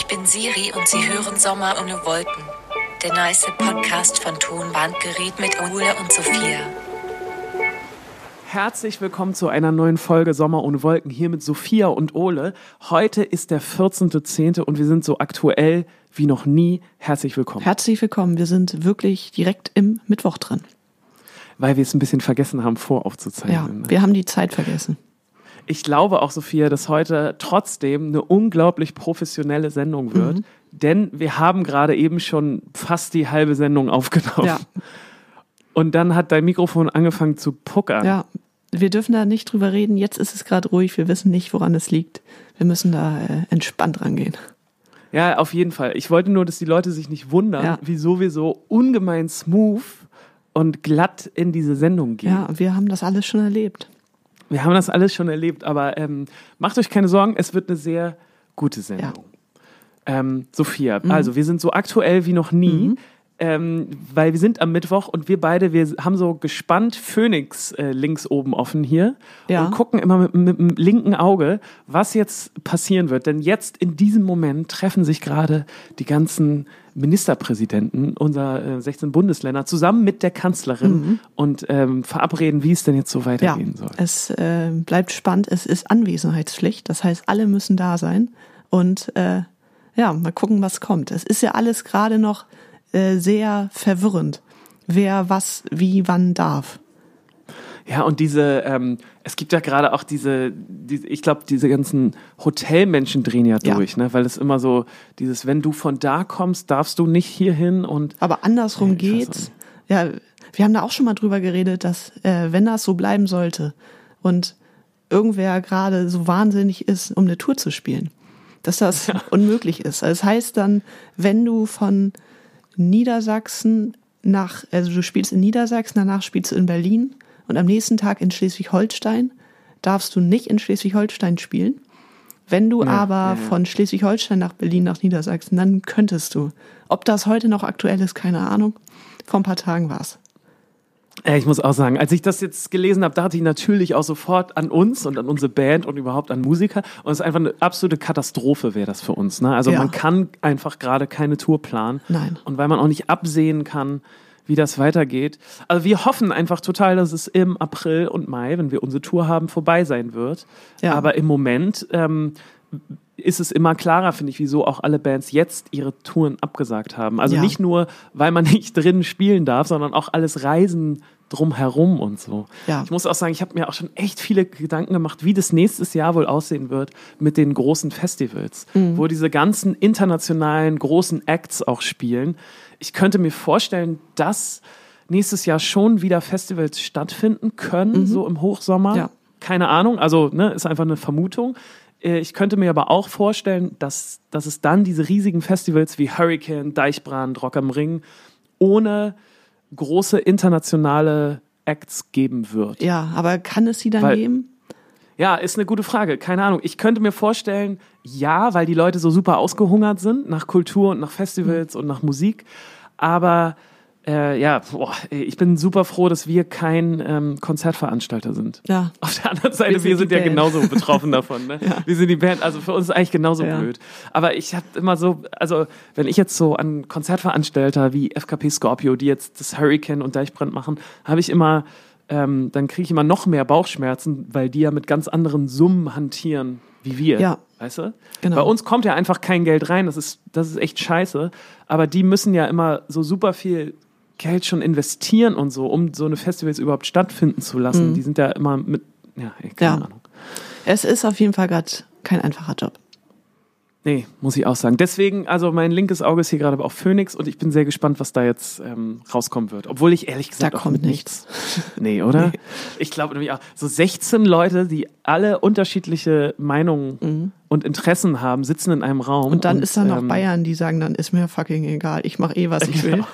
Ich bin Siri und Sie hören Sommer ohne Wolken. Der nice Podcast von Tonbandgerät mit Ole und Sophia. Herzlich willkommen zu einer neuen Folge Sommer ohne Wolken hier mit Sophia und Ole. Heute ist der 14.10. und wir sind so aktuell wie noch nie. Herzlich willkommen. Herzlich willkommen. Wir sind wirklich direkt im Mittwoch drin. Weil wir es ein bisschen vergessen haben, voraufzuzeichnen. Ja, ne? wir haben die Zeit vergessen. Ich glaube auch, Sophia, dass heute trotzdem eine unglaublich professionelle Sendung wird. Mhm. Denn wir haben gerade eben schon fast die halbe Sendung aufgenommen. Ja. Und dann hat dein Mikrofon angefangen zu puckern. Ja, wir dürfen da nicht drüber reden. Jetzt ist es gerade ruhig. Wir wissen nicht, woran es liegt. Wir müssen da äh, entspannt rangehen. Ja, auf jeden Fall. Ich wollte nur, dass die Leute sich nicht wundern, Ja. wieso wir so ungemein smooth und glatt in diese Sendung gehen. Ja, wir haben das alles schon erlebt. Wir haben das alles schon erlebt, aber ähm, macht euch keine Sorgen, es wird eine sehr gute Sendung. Ähm, Sophia, Mhm. also wir sind so aktuell wie noch nie, ähm, weil wir sind am Mittwoch und wir beide, wir haben so gespannt Phoenix äh, links oben offen hier Ja. und gucken immer mit, mit dem linken Auge, was jetzt passieren wird. Denn jetzt in diesem Moment treffen sich gerade die ganzen Ministerpräsidenten unserer äh, 16 Bundesländer zusammen mit der Kanzlerin und ähm, verabreden, wie es denn jetzt so Ja, weitergehen soll. es äh, bleibt spannend. Es ist Anwesenheitspflicht. Das heißt, alle müssen da sein. Und äh, ja, mal gucken, was kommt. Es ist ja alles gerade noch äh, sehr verwirrend, wer was, wie, wann darf. Ja, und diese, ähm, es gibt ja gerade auch diese, diese ich glaube, diese ganzen Hotelmenschen drehen ja Ja. durch, ne? Weil es immer so, dieses, wenn du von da kommst, darfst du nicht hierhin und Aber andersrum Ja, weiß geht's. Ja, wir haben da auch schon mal drüber geredet, dass äh, wenn das so bleiben sollte und irgendwer gerade so wahnsinnig ist, um eine Tour zu spielen, dass das unmöglich ist. Also Das heißt dann, wenn du von Niedersachsen nach, also du spielst in Niedersachsen, danach spielst du in Berlin und am nächsten Tag in Schleswig-Holstein, darfst du nicht in Schleswig-Holstein spielen. Wenn du Ja, aber ja, ja. von Schleswig-Holstein nach Berlin, nach Niedersachsen, dann könntest du. Ob das heute noch aktuell ist, keine Ahnung. Vor ein paar Tagen war's. Ja, ich muss auch sagen, als ich das jetzt gelesen habe, dachte ich natürlich auch sofort an uns und an unsere Band und überhaupt an Musiker. Und es ist einfach eine absolute Katastrophe, wäre das für uns. Ne? Also Ja. man kann einfach gerade keine Tour planen. Nein. Und weil man auch nicht absehen kann, wie das weitergeht. Also wir hoffen einfach total, dass es im April und Mai, wenn wir unsere Tour haben, vorbei sein wird. Ja. Aber im Moment ähm, ist es immer klarer, finde ich, wieso auch alle Bands jetzt ihre Touren abgesagt haben. Also Ja. nicht nur, weil man nicht drinnen spielen darf, sondern auch alles Reisen drumherum und so. Ja. Ich muss auch sagen, ich habe mir auch schon echt viele Gedanken gemacht, wie das nächstes Jahr wohl aussehen wird mit den großen Festivals, Mhm. wo diese ganzen internationalen großen Acts auch spielen. Ich könnte mir vorstellen, dass nächstes Jahr schon wieder Festivals stattfinden können, so im Hochsommer. Mhm. Ja. Keine Ahnung, also ne, ist einfach eine Vermutung. Äh, Ich könnte mir aber auch vorstellen, dass, dass es dann diese riesigen Festivals wie Hurricane, Deichbrand, Rock am Ring ohne große internationale Acts geben wird. Ja, aber kann es sie dann Weil- geben? Ja, ist eine gute Frage. Keine Ahnung. Ich könnte mir vorstellen, ja, weil die Leute so super ausgehungert sind nach Kultur und nach Festivals und nach Musik. Aber äh, ja, boah, ich bin super froh, dass wir kein ähm, Konzertveranstalter sind. Ja. Auf der anderen Seite, wir Wir sind, sind die ja Band. genauso betroffen davon. Ne? Wir sind die Band, also für uns ist eigentlich genauso Ja. blöd. Aber ich habe immer so, also wenn ich jetzt so an Konzertveranstalter wie FKP Scorpio, die jetzt das Hurricane und Deichbrand machen, habe ich immer, ähm, dann kriege ich immer noch mehr Bauchschmerzen, weil die ja mit ganz anderen Summen hantieren wie wir. Ja. Weißt du? Genau. Bei uns kommt ja einfach kein Geld rein, das ist, das ist echt scheiße. Aber die müssen ja immer so super viel Geld schon investieren und so, um so eine Festivals überhaupt stattfinden zu lassen. Die sind ja immer mit, ja, keine Mhm. Ja. Ahnung. Es ist auf jeden Fall gerade kein einfacher Job. Nee, muss ich auch sagen. Deswegen, also mein linkes Auge ist hier gerade auf Phoenix und ich bin sehr gespannt, was da jetzt ähm, rauskommen wird. Obwohl ich ehrlich gesagt Da kommt nichts. Nee, oder? Ich glaube nämlich auch, so 16 Leute, die alle unterschiedliche Meinungen und Interessen haben, sitzen in einem Raum. Mhm. Und dann ist da noch ähm, Bayern, die sagen, dann ist mir fucking egal. Ich mache eh, was ich will. Genau.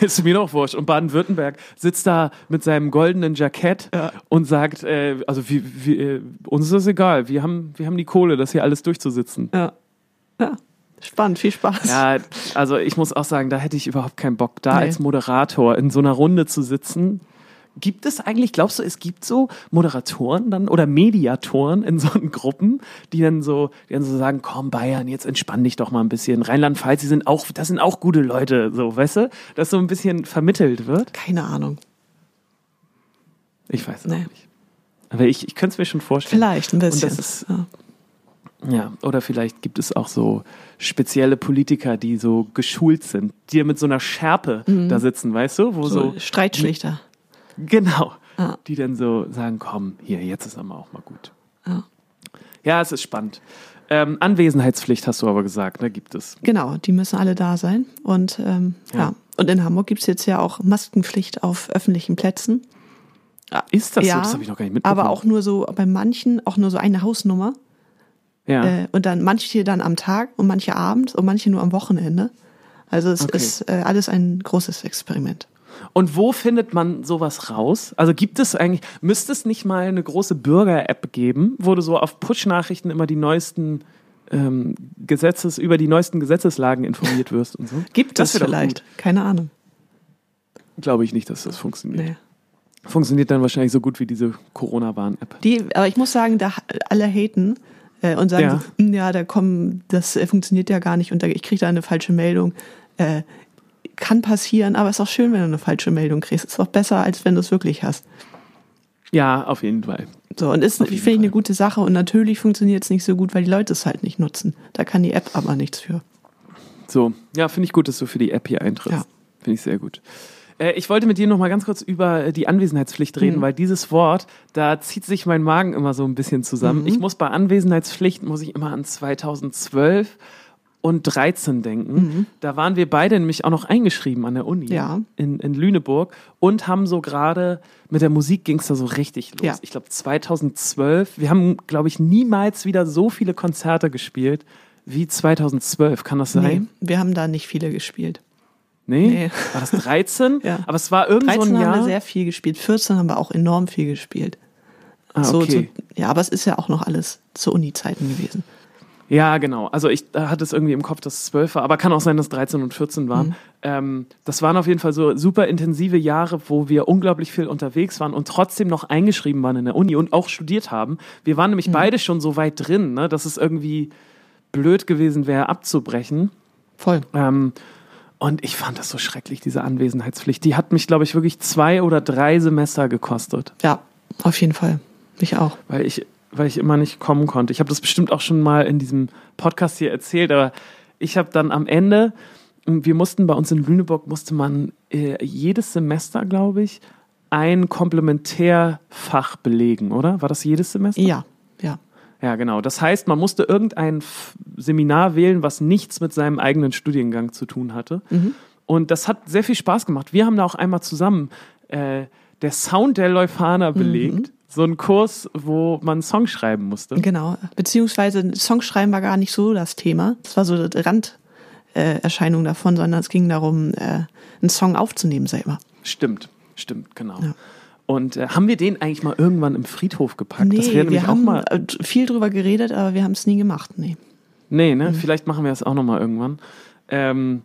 Ist mir doch wurscht. Und Baden-Württemberg sitzt da mit seinem goldenen Jackett Ja. und sagt, äh, also wie, wie, äh, uns ist das egal, wir haben, wir haben die Kohle, das hier alles durchzusitzen. Ja. Ja. Spannend, viel Spaß. Ja, also ich muss auch sagen, da hätte ich überhaupt keinen Bock, da Nee. als Moderator in so einer Runde zu sitzen Gibt es eigentlich, glaubst du, es gibt so Moderatoren dann oder Mediatoren in so Gruppen, die dann so, die dann so sagen, komm Bayern, jetzt entspann dich doch mal ein bisschen. Rheinland-Pfalz, die sind auch, das sind auch gute Leute, so, weißt du? Dass so ein bisschen vermittelt wird. Keine Ahnung. Ich weiß es Nee. nicht. Aber ich, ich könnte es mir schon vorstellen. Vielleicht ein bisschen. Und das ist, ja. Ja, oder vielleicht gibt es auch so spezielle Politiker, die so geschult sind, die mit so einer Schärpe da sitzen, weißt du? Wo so, so, Streitschlichter. genau, Ja. die dann so sagen, komm, hier, jetzt ist aber auch mal gut. Ja. Ja, es ist spannend. Ähm, Anwesenheitspflicht hast du aber gesagt, ne, gibt es. Genau, die müssen alle da sein. Und ähm, ja. Ja. Und in Hamburg gibt's jetzt ja auch Maskenpflicht auf öffentlichen Plätzen. Ist das ja, so? Das habe ich noch gar nicht mitbekommen. aber auch nur so bei manchen auch nur so eine Hausnummer. Ja. Äh, und dann manche dann am Tag und manche abends und manche nur am Wochenende. Also es Okay. ist äh, alles ein großes Experiment. Und wo findet man sowas raus? Also gibt es eigentlich, müsste es nicht mal eine große Bürger-App geben, wo du so auf Push-Nachrichten immer die neuesten ähm, Gesetzes, über die neuesten Gesetzeslagen informiert wirst und so? Gibt Das es vielleicht? Keine Ahnung. Glaube ich nicht, dass das funktioniert. Nee. Funktioniert dann wahrscheinlich so gut wie diese Corona-Warn-App. Die, aber ich muss sagen, da alle haten äh, und sagen, Ja. so, "Hm, ja da kommen, das äh, funktioniert ja gar nicht und da, ich kriege da eine falsche Meldung. Äh, kann passieren, aber ist auch schön, wenn du eine falsche Meldung kriegst. Ist auch besser, als wenn du es wirklich hast. Ja, auf jeden Fall. So, und ist, finde ich, eine gute Sache. Und natürlich funktioniert es nicht so gut, weil die Leute es halt nicht nutzen. Da kann die App aber nichts für. So, ja, finde ich gut, dass du für die App hier eintrittst. Ja. Finde ich sehr gut. Äh, Ich wollte mit dir noch mal ganz kurz über äh, die Anwesenheitspflicht reden, Mhm. weil dieses Wort, da zieht sich mein Magen immer so ein bisschen zusammen. Mhm. Ich muss bei Anwesenheitspflicht, muss ich immer an 2012 und 13 denken. Da waren wir beide nämlich auch noch eingeschrieben an der Uni Mhm. Ja. in, in Lüneburg und haben so gerade, mit der Musik ging es da so richtig los. Ja. Ich glaube 2012, wir haben, glaube ich, niemals wieder so viele Konzerte gespielt wie 2012. Kann das sein? Nee, wir haben da nicht viele gespielt. Nee? Nee. War das 13? Ja. Aber es war irgend 13 so ein haben Jahr. wir sehr viel gespielt, 14 haben wir auch enorm viel gespielt. ah, So, okay. zu, ja, aber es ist ja auch noch alles zu Uni-Zeiten gewesen. Ja, genau. Also ich hatte es irgendwie im Kopf, dass es 12 war, aber kann auch sein, dass 13 und 14 Mhm. waren. Ähm, das waren auf jeden Fall so super intensive Jahre, wo wir unglaublich viel unterwegs waren und trotzdem noch eingeschrieben waren in der Uni und auch studiert haben. Wir waren Mhm. nämlich beide schon so weit drin, ne, dass es irgendwie blöd gewesen wäre, abzubrechen. Voll. Ähm, und ich fand das so schrecklich, diese Anwesenheitspflicht. Die hat mich, glaube ich, wirklich zwei oder drei Semester gekostet. Ja, auf jeden Fall. Mich auch. weil ich, weil ich immer nicht kommen konnte. Ich habe das bestimmt auch schon mal in diesem Podcast hier erzählt, aber ich habe dann am Ende, wir mussten bei uns in Lüneburg, musste man äh, jedes Semester, glaube ich, ein Komplementärfach belegen, oder? War das jedes Semester? Ja, ja. Genau. Das heißt, man musste irgendein Seminar wählen, was nichts mit seinem eigenen Studiengang zu tun hatte. Und das hat sehr viel Spaß gemacht. Wir haben da auch einmal zusammen äh, der Sound der Leuphana belegt. So ein Kurs, wo man Song schreiben musste. Genau. Beziehungsweise Songschreiben war gar nicht so das Thema. Das war so eine Randerscheinung äh, davon, sondern es ging darum, äh, einen Song aufzunehmen selber. Stimmt, stimmt, genau. Ja. Und äh, haben wir den eigentlich mal irgendwann im Friedhof gepackt? nämlich wir auch haben mal. äh, viel drüber geredet, aber wir haben es nie gemacht. Nee. Nee, Mhm. ne? Vielleicht machen wir das auch nochmal irgendwann. Ähm,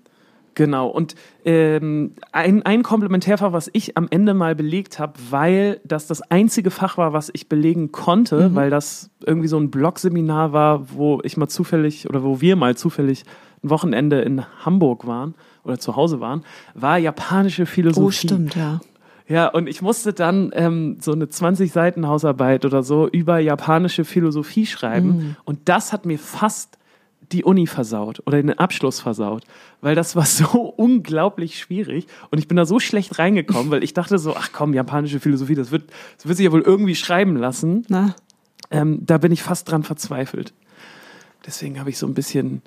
genau. Und ähm, ein, ein Komplementärfach, was ich am Ende mal belegt habe, weil das das einzige Fach war, was ich belegen konnte, Mhm. weil das irgendwie so ein Blogseminar war, wo ich mal zufällig oder wo wir mal zufällig ein Wochenende in Hamburg waren oder zu Hause waren, war japanische Philosophie. Oh, stimmt, ja. Ja, und ich musste dann ähm, so eine 20 Seiten Hausarbeit oder so über japanische Philosophie schreiben. Mhm. Und das hat mir fast die Uni versaut oder den Abschluss versaut, weil das war so unglaublich schwierig und ich bin da so schlecht reingekommen, weil ich dachte so, ach komm, japanische Philosophie, das wird, das wird sich ja wohl irgendwie schreiben lassen. Na, Ähm, da bin ich fast dran verzweifelt. Deswegen habe ich so ein bisschen,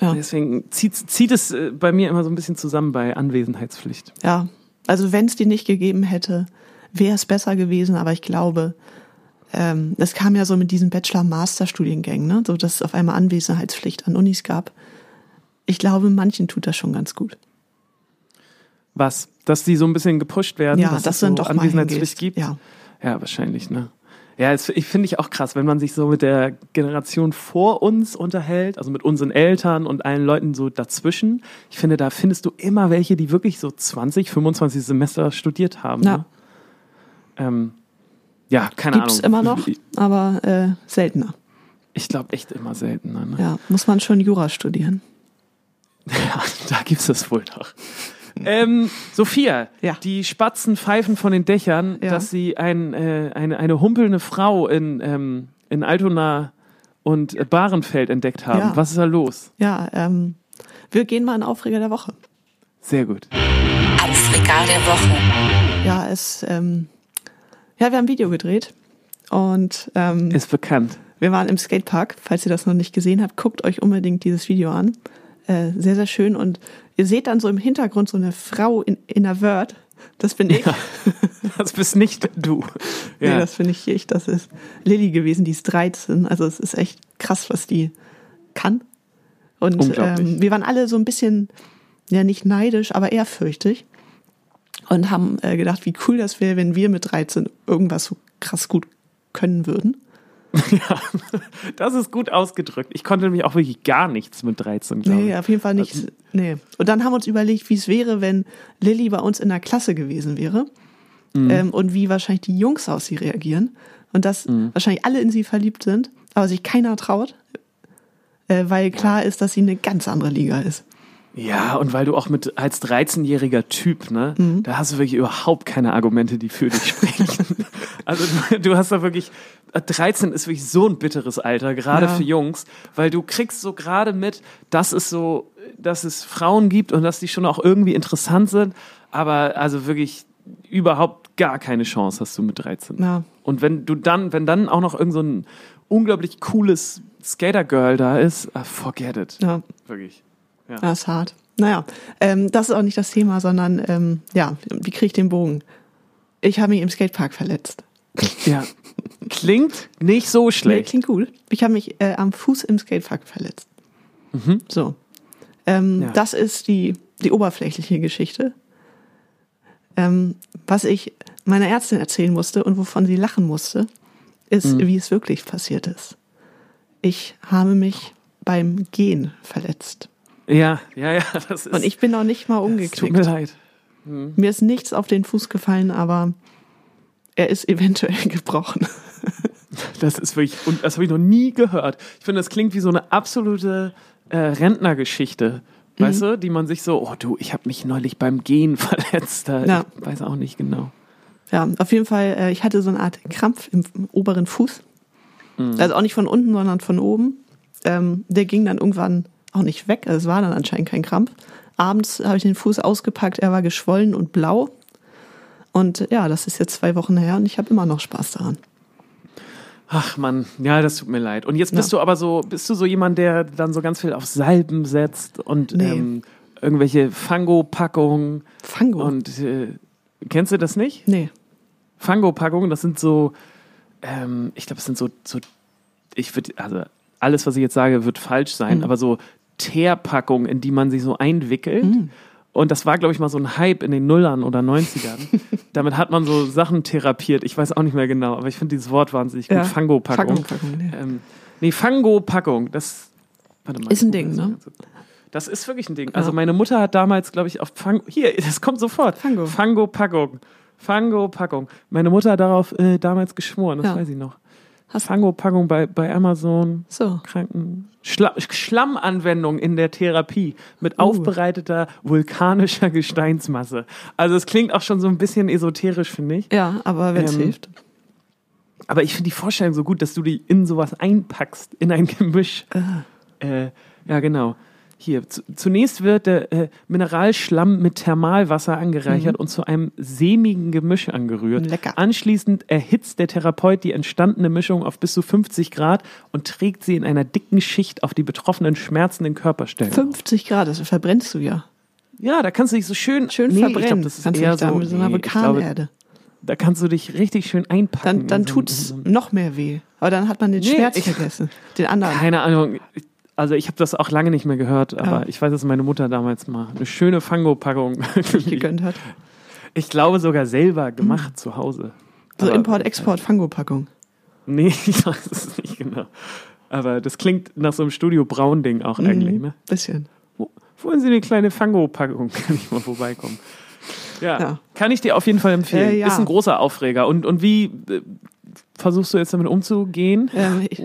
ja. deswegen zieht, zieht es äh, bei mir immer so ein bisschen zusammen bei Anwesenheitspflicht. ja. Also wenn es die nicht gegeben hätte, wäre es besser gewesen, aber ich glaube, ähm, das kam ja so mit diesen Bachelor-Master-Studiengängen, ne? so dass es auf einmal Anwesenheitspflicht an Unis gab. Ich glaube, manchen tut das schon ganz gut. Was? Dass die so ein bisschen gepusht werden, Ja, dass dass es so Anwesenheitspflicht gibt? Ja. Ja, wahrscheinlich, ne? Ja, es, ich finde ich auch krass, wenn man sich so mit der Generation vor uns unterhält, also mit unseren Eltern und allen Leuten so dazwischen. Ich finde, da findest du immer welche, die wirklich so 20, 25 Semester studiert haben. Ja. Ne? Ähm, ja, keine Gibt's Ahnung. immer noch, aber äh, seltener. Ich glaube echt immer seltener. Ne? Ja, muss man schon Jura studieren. Ja, da gibt's das wohl noch. Ähm, Sophia, Ja. die Spatzen pfeifen von den Dächern, Ja. dass sie ein, äh, eine, eine humpelnde Frau in, ähm, in Altona und äh, Bahrenfeld entdeckt haben. Ja. Was ist da los? Ja, ähm, wir gehen mal in Aufreger der Woche. Sehr gut. Aufreger der Woche. Ja, es, ähm, ja, wir haben ein Video gedreht und ähm, Ist bekannt. wir waren im Skatepark. Falls ihr das noch nicht gesehen habt, guckt euch unbedingt dieses Video an. Äh, sehr, sehr schön. Und ihr seht dann so im Hintergrund so eine Frau in, in einer Word. Das bin ich. Das bist nicht du. Nee, Ja. das finde ich ich. Das ist Lilly gewesen, die ist 13. Also es ist echt krass, was die kann. Und ähm, wir waren alle so ein bisschen, ja nicht neidisch, aber ehrfürchtig. Und haben äh, gedacht, wie cool das wäre, wenn wir mit 13 irgendwas so krass gut können würden. ja, das ist gut ausgedrückt. Ich konnte nämlich auch wirklich gar nichts mit 13, glaube Nee, auf jeden Fall nicht. Nee. Und dann haben wir uns überlegt, wie es wäre, wenn Lilly bei uns in der Klasse gewesen wäre. Ähm, und wie wahrscheinlich die Jungs auf sie reagieren. Und dass wahrscheinlich alle in sie verliebt sind, aber sich keiner traut. Äh, weil klar ist, dass sie eine ganz andere Liga ist. Ja, und weil du auch mit als 13-jähriger Typ, ne, Mhm. da hast du wirklich überhaupt keine Argumente, die für dich sprechen. also du, du hast da wirklich, 13 ist wirklich so ein bitteres Alter, gerade Ja. für Jungs, weil du kriegst so gerade mit, dass es so, dass es Frauen gibt und dass die schon auch irgendwie interessant sind, aber also wirklich überhaupt gar keine Chance hast du mit 13. Ja. Und wenn du dann, wenn dann auch noch irgend so ein unglaublich cooles Skater-Girl da ist, ah, forget it. Ja, Wirklich. Das ist hart. Naja, ähm, das ist auch nicht das Thema, sondern ähm, ja, wie kriege ich den Bogen? Ich habe mich im Skatepark verletzt. Ja. Klingt nicht so Nee, schlecht. klingt gut. Ich habe mich äh, am Fuß im Skatepark verletzt. So. Ähm, Ja. Das ist die, die oberflächliche Geschichte. Ähm, was ich meiner Ärztin erzählen musste und wovon sie lachen musste, ist, wie es wirklich passiert ist. Ich habe mich beim Gehen verletzt. Ja, ja, ja, das ist. Und ich bin noch nicht mal es tut mir umgeknickt. leid. Mir ist nichts auf den Fuß gefallen, aber er ist eventuell gebrochen. Das ist wirklich, und das habe ich noch nie gehört. Ich finde, das klingt wie so eine absolute äh, Rentnergeschichte. Mhm. Weißt du, die man sich so, oh du, ich habe mich neulich beim Gehen verletzt. Da, Ja. Ich weiß auch nicht genau. Ja, auf jeden Fall, äh, ich hatte so eine Art Krampf im oberen Fuß. Also auch nicht von unten, sondern von oben. Ähm, der ging dann irgendwann auch nicht weg. Es war dann anscheinend kein Krampf. Abends habe ich den Fuß ausgepackt, er war geschwollen und blau. Und ja, das ist jetzt zwei Wochen her und ich habe immer noch Spaß daran. Ach man, ja, das tut mir leid. Und jetzt bist Ja. du aber so, bist du so jemand, der dann so ganz viel auf Salben setzt und Nee. ähm, irgendwelche Fango-Packungen Fango. und äh, kennst du das nicht? nee. Fango-Packungen, das sind so, ähm, ich glaube, es sind so, so ich würde, also alles, was ich jetzt sage, wird falsch sein, Mhm. aber so Teerpackungen, in die man sich so einwickelt. Mhm. Und das war, glaube ich, mal so ein Hype in den Nullern oder 90ern. Damit hat man so Sachen therapiert. Ich weiß auch nicht mehr genau, aber ich finde dieses Wort wahnsinnig gut. Ja. Fango-Packung. Fango-Packung, nee. Ähm, nee, Fango-Packung. Das, warte mal. Ist ein Ding, ne? das ist wirklich ein Ding. Also meine Mutter hat damals, glaube ich, auf Fango, hier, das kommt sofort. Fango. Fango-Packung. Fango-Packung. Meine Mutter hat darauf äh, damals geschworen, das Ja. weiß ich noch. Hast- Fango-Packung bei, bei Amazon. So. Kranken. Schla Schlammanwendung in der Therapie mit Uh. aufbereiteter vulkanischer Gesteinsmasse. Also es klingt auch schon so ein bisschen esoterisch, finde ich. Ja, aber wenn es Ähm, hilft. Aber ich finde die Vorstellung so gut, dass du die in sowas einpackst, in ein Gemisch. Äh, ja, genau. Hier, zu, zunächst wird der äh, Mineralschlamm mit Thermalwasser angereichert und zu einem sämigen Gemisch angerührt. Lecker. Anschließend erhitzt der Therapeut die entstandene Mischung auf bis zu 50 Grad und trägt sie in einer dicken Schicht auf die betroffenen schmerzenden Körperstellen. 50 Grad, das verbrennst du ja. Ja, da kannst du dich so schön, Schön nee, verbrennen. Ich glaub, das ist kannst eher dich da so, mit so einer nee, ich Vulkanerde. da kannst du dich richtig schön einpacken. Dann, dann so tut's so noch mehr weh. Aber dann hat man den Nee, Schmerz ich- vergessen. Den anderen. Keine Ahnung. Also ich habe das auch lange nicht mehr gehört, aber Ja. ich weiß, dass meine Mutter damals mal eine schöne Fango-Packung gegönnt hat. Ich glaube sogar selber gemacht zu Hause. So Import-Export-Fango-Packung. Nee, ich weiß es nicht genau. Aber das klingt nach so einem Studio Braun-Ding auch eigentlich, ne? Bisschen. Wo, wollen Sie eine kleine Fango-Packung? Kann ich mal vorbeikommen. Ja. Ja. Kann ich dir auf jeden Fall empfehlen. Äh, ja. Ist ein großer Aufreger. Und, und wie äh, versuchst du jetzt damit umzugehen? Ähm, ich,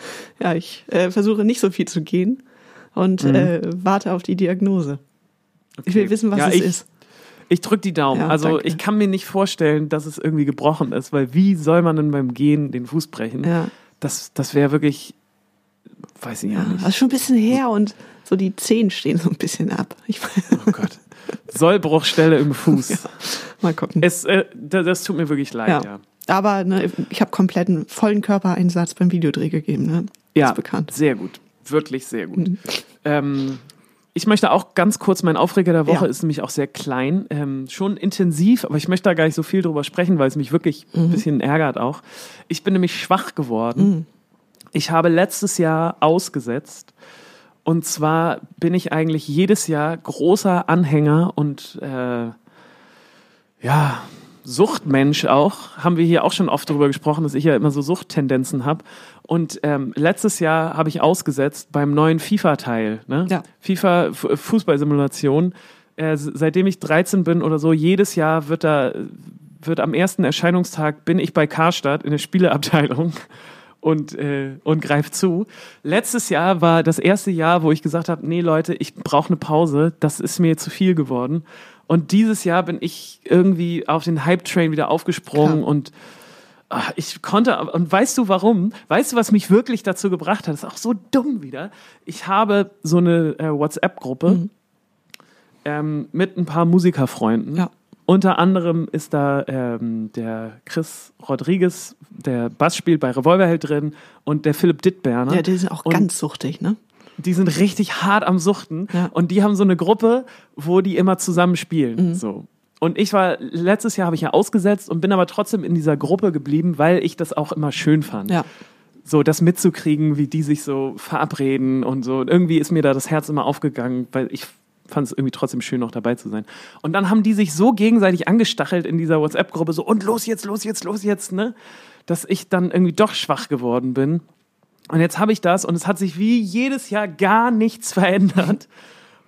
ja, ich äh, versuche nicht so viel zu gehen und äh, warte auf die Diagnose. Ich will Mhm. Okay. wissen, was Ja, es ich- ist. Ich drück die Daumen. Ja, also danke. ich kann mir nicht vorstellen, dass es irgendwie gebrochen ist, weil wie soll man denn beim Gehen den Fuß brechen? Ja, Das, das wäre wirklich, weiß ich ja. nicht. Das ist schon ein bisschen her und so die Zehen stehen so ein bisschen ab. Ich, Oh Gott. Sollbruchstelle im Fuß. mal gucken. Es, äh, das, das tut mir wirklich leid, ja. Aber ne, ich habe kompletten vollen Körpereinsatz beim Videodreh gegeben. Ne? Ja, Ist bekannt. sehr gut. Wirklich sehr gut. Mhm. Ähm, ich möchte auch ganz kurz, mein Aufreger der Woche Ja. ist nämlich auch sehr klein, ähm, schon intensiv, aber ich möchte da gar nicht so viel drüber sprechen, weil es mich wirklich Mhm. ein bisschen ärgert auch. Ich bin nämlich schwach geworden. Ich habe letztes Jahr ausgesetzt. Und zwar bin ich eigentlich jedes Jahr großer Anhänger und äh, ja, Suchtmensch auch. Haben wir hier auch schon oft darüber gesprochen, dass ich ja immer so Suchttendenzen habe. Und ähm, letztes Jahr habe ich ausgesetzt beim neuen FIFA-Teil. Ne? Ja. FIFA Fußballsimulation. Äh, seitdem ich 13 bin oder so, jedes Jahr wird da wird am ersten Erscheinungstag bin ich bei Karstadt in der Spieleabteilung und, äh, und greift zu. Letztes Jahr war das erste Jahr, wo ich gesagt habe, nee Leute, ich brauche eine Pause, das ist mir zu viel geworden. Und dieses Jahr bin ich irgendwie auf den Hype-Train wieder aufgesprungen Klar. und ach, ich konnte, und weißt du warum? Weißt du, was mich wirklich dazu gebracht hat? Das ist auch so dumm wieder. Ich habe so eine äh, WhatsApp-Gruppe ähm, mit ein paar Musikerfreunden. Ja. Unter anderem ist da ähm, der Chris Rodriguez, der Bass spielt bei Revolverheld drin und der Philipp Dittberner. Ja, die sind auch Und- ganz suchtig, ne? Die sind richtig hart am Suchten Ja. und die haben so eine Gruppe, wo die immer zusammen spielen. Mhm. So. Und ich war, letztes Jahr habe ich ja ausgesetzt und bin aber trotzdem in dieser Gruppe geblieben, weil ich das auch immer schön fand. Ja. So, das mitzukriegen, wie die sich so verabreden und so. Und irgendwie ist mir da das Herz immer aufgegangen, weil ich fand es irgendwie trotzdem schön, noch dabei zu sein. Und dann haben die sich so gegenseitig angestachelt in dieser WhatsApp-Gruppe, so, und los jetzt, los jetzt, los jetzt, ne? Dass ich dann irgendwie doch schwach geworden bin. Und jetzt habe ich das und es hat sich wie jedes Jahr gar nichts verändert.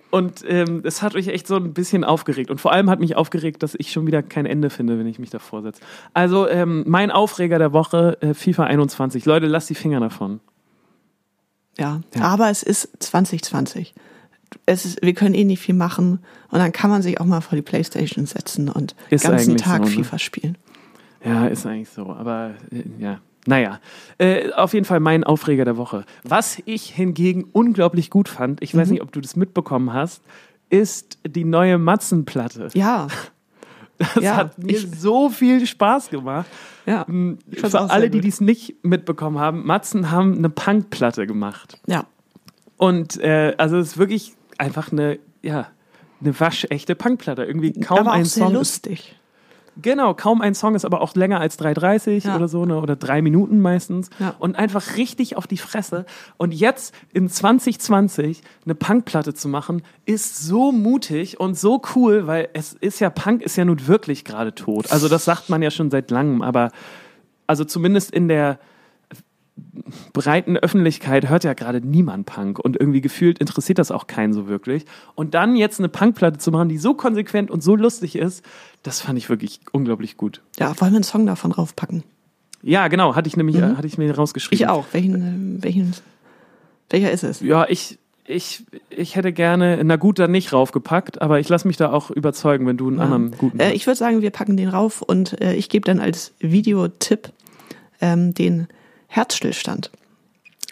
Und ähm, es hat mich echt so ein bisschen aufgeregt. Und vor allem hat mich aufgeregt, dass ich schon wieder kein Ende finde, wenn ich mich davor setze. Also ähm, mein Aufreger der Woche, äh, FIFA 21. Leute, lasst die Finger davon. Ja. Ja. Aber es ist 2020. Es ist, wir können eh nicht viel machen und dann kann man sich auch mal vor die Playstation setzen und den ganzen Tag so, ne? FIFA spielen. Ja, ist eigentlich so. Aber äh, ja, naja. Äh, auf jeden Fall mein Aufreger der Woche. Was ich hingegen unglaublich gut fand, ich weiß Mhm. nicht, ob du das mitbekommen hast, ist die neue Matzenplatte. Ja, Das Ja, hat mir so viel Spaß gemacht. ja. Ich fand's Für alle, die dies nicht mitbekommen haben, Matzen haben eine Punkplatte gemacht. Ja. Und äh, also es ist wirklich einfach eine, ja, eine waschechte Punkplatte. Irgendwie kaum Aber auch ein sehr Song. Ist, lustig. Genau, kaum ein Song ist aber auch länger als 3,30 Ja. oder so, ne, oder drei Minuten meistens. Ja. Und einfach richtig auf die Fresse. Und jetzt in 2020 eine Punkplatte zu machen, ist so mutig und so cool, weil es ist ja, Punk ist ja nun wirklich gerade tot. Also das sagt man ja schon seit langem, aber also zumindest in der breiten Öffentlichkeit hört ja gerade niemand Punk und irgendwie gefühlt interessiert das auch keinen so wirklich. Und dann jetzt eine Punkplatte zu machen, die so konsequent und so lustig ist, das fand ich wirklich unglaublich gut. Ja, wollen wir einen Song davon draufpacken? Ja, genau, hatte ich nämlich, äh, hatte ich mir rausgeschrieben. Ich auch. Welchen, ähm, welchen, welcher ist es? Ja, ich, ich, ich hätte gerne, na gut, dann nicht raufgepackt, aber ich lasse mich da auch überzeugen, wenn du einen anderen guten Äh, ich würde sagen, wir packen den rauf und äh, ich gebe dann als Videotipp ähm, den Herzstillstand.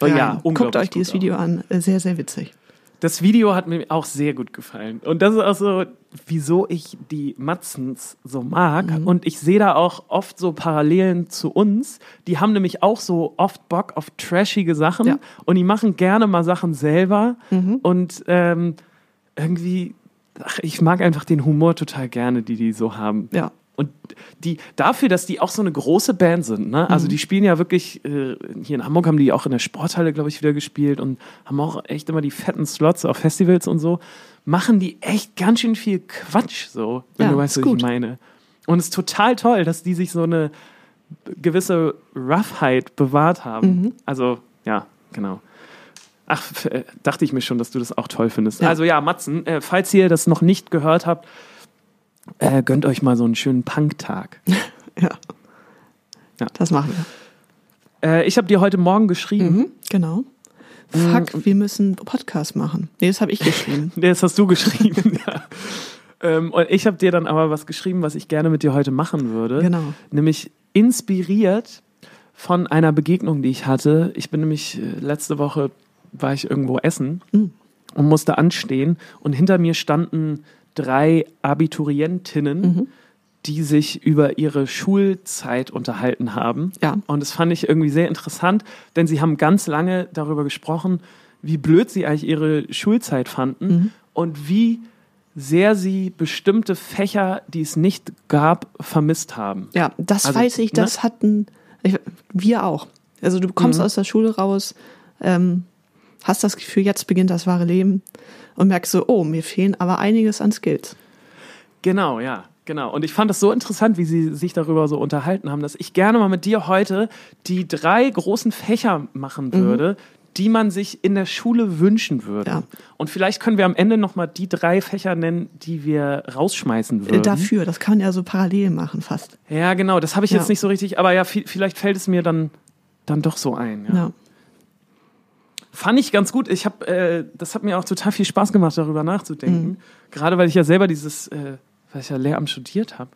Oh ja, rein. unglaublich Guckt euch dieses auch. Video an. Äh, Sehr, sehr witzig. Das Video hat mir auch sehr gut gefallen. Und das ist auch so, wieso ich die Matzens so mag. Mhm. Und ich sehe da auch oft so Parallelen zu uns. Die haben nämlich auch so oft Bock auf trashige Sachen. Ja. Mhm. Und die machen gerne mal Sachen selber. Und ähm, irgendwie, ach, ich mag einfach den Humor total gerne, die die so haben. Ja. Und die, dafür, dass die auch so eine große Band sind, ne? Also die spielen ja wirklich, äh, hier in Hamburg haben die auch in der Sporthalle, glaube ich, wieder gespielt und haben auch echt immer die fetten Slots auf Festivals und so, machen die echt ganz schön viel Quatsch, so, wenn Ja, du weißt, was ich gut. meine. Und es ist total toll, dass die sich so eine gewisse Roughheit bewahrt haben. Mhm. Also, ja, genau. Ach, äh, dachte ich mir schon, dass du das auch toll findest. Ja. Also ja, Matzen, äh, falls ihr das noch nicht gehört habt, Äh, gönnt euch mal so einen schönen Punk-Tag. Ja. Ja. Das machen wir. Äh, ich habe dir heute Morgen geschrieben. Mhm, genau. Fuck, wir müssen Podcast machen. Nee, das habe ich geschrieben. Nee, das hast du geschrieben. ja. ähm, und ich habe dir dann aber was geschrieben, was ich gerne mit dir heute machen würde. Genau. Nämlich inspiriert von einer Begegnung, die ich hatte. Ich bin nämlich äh, letzte Woche war ich irgendwo essen Mhm. und musste anstehen und hinter mir standen drei Abiturientinnen, Mhm. die sich über ihre Schulzeit unterhalten haben. Ja. Und das fand ich irgendwie sehr interessant, denn sie haben ganz lange darüber gesprochen, wie blöd sie eigentlich ihre Schulzeit fanden Mhm. und wie sehr sie bestimmte Fächer, die es nicht gab, vermisst haben. Ja, das Also, weiß ich, ne? das hatten ich, wir auch. Also du kommst Mhm. aus der Schule raus, ähm, hast das Gefühl, jetzt beginnt das wahre Leben und merkst so, oh, mir fehlen aber einiges an Skills. Genau, ja, genau. Und ich fand das so interessant, wie sie sich darüber so unterhalten haben, dass ich gerne mal mit dir heute die drei großen Fächer machen würde, die man sich in der Schule wünschen würde. Ja. Und vielleicht können wir am Ende noch mal die drei Fächer nennen, die wir rausschmeißen Äh, würden. Dafür, das kann man ja so parallel machen fast. Ja, genau. Das habe ich Ja. jetzt nicht so richtig, aber ja, vi- vielleicht fällt es mir dann dann doch so ein. Ja. Ja. Fand ich ganz gut. Ich habe, äh, das hat mir auch total viel Spaß gemacht, darüber nachzudenken. Gerade weil ich ja selber dieses, äh, weil ich ja Lehramt studiert habe.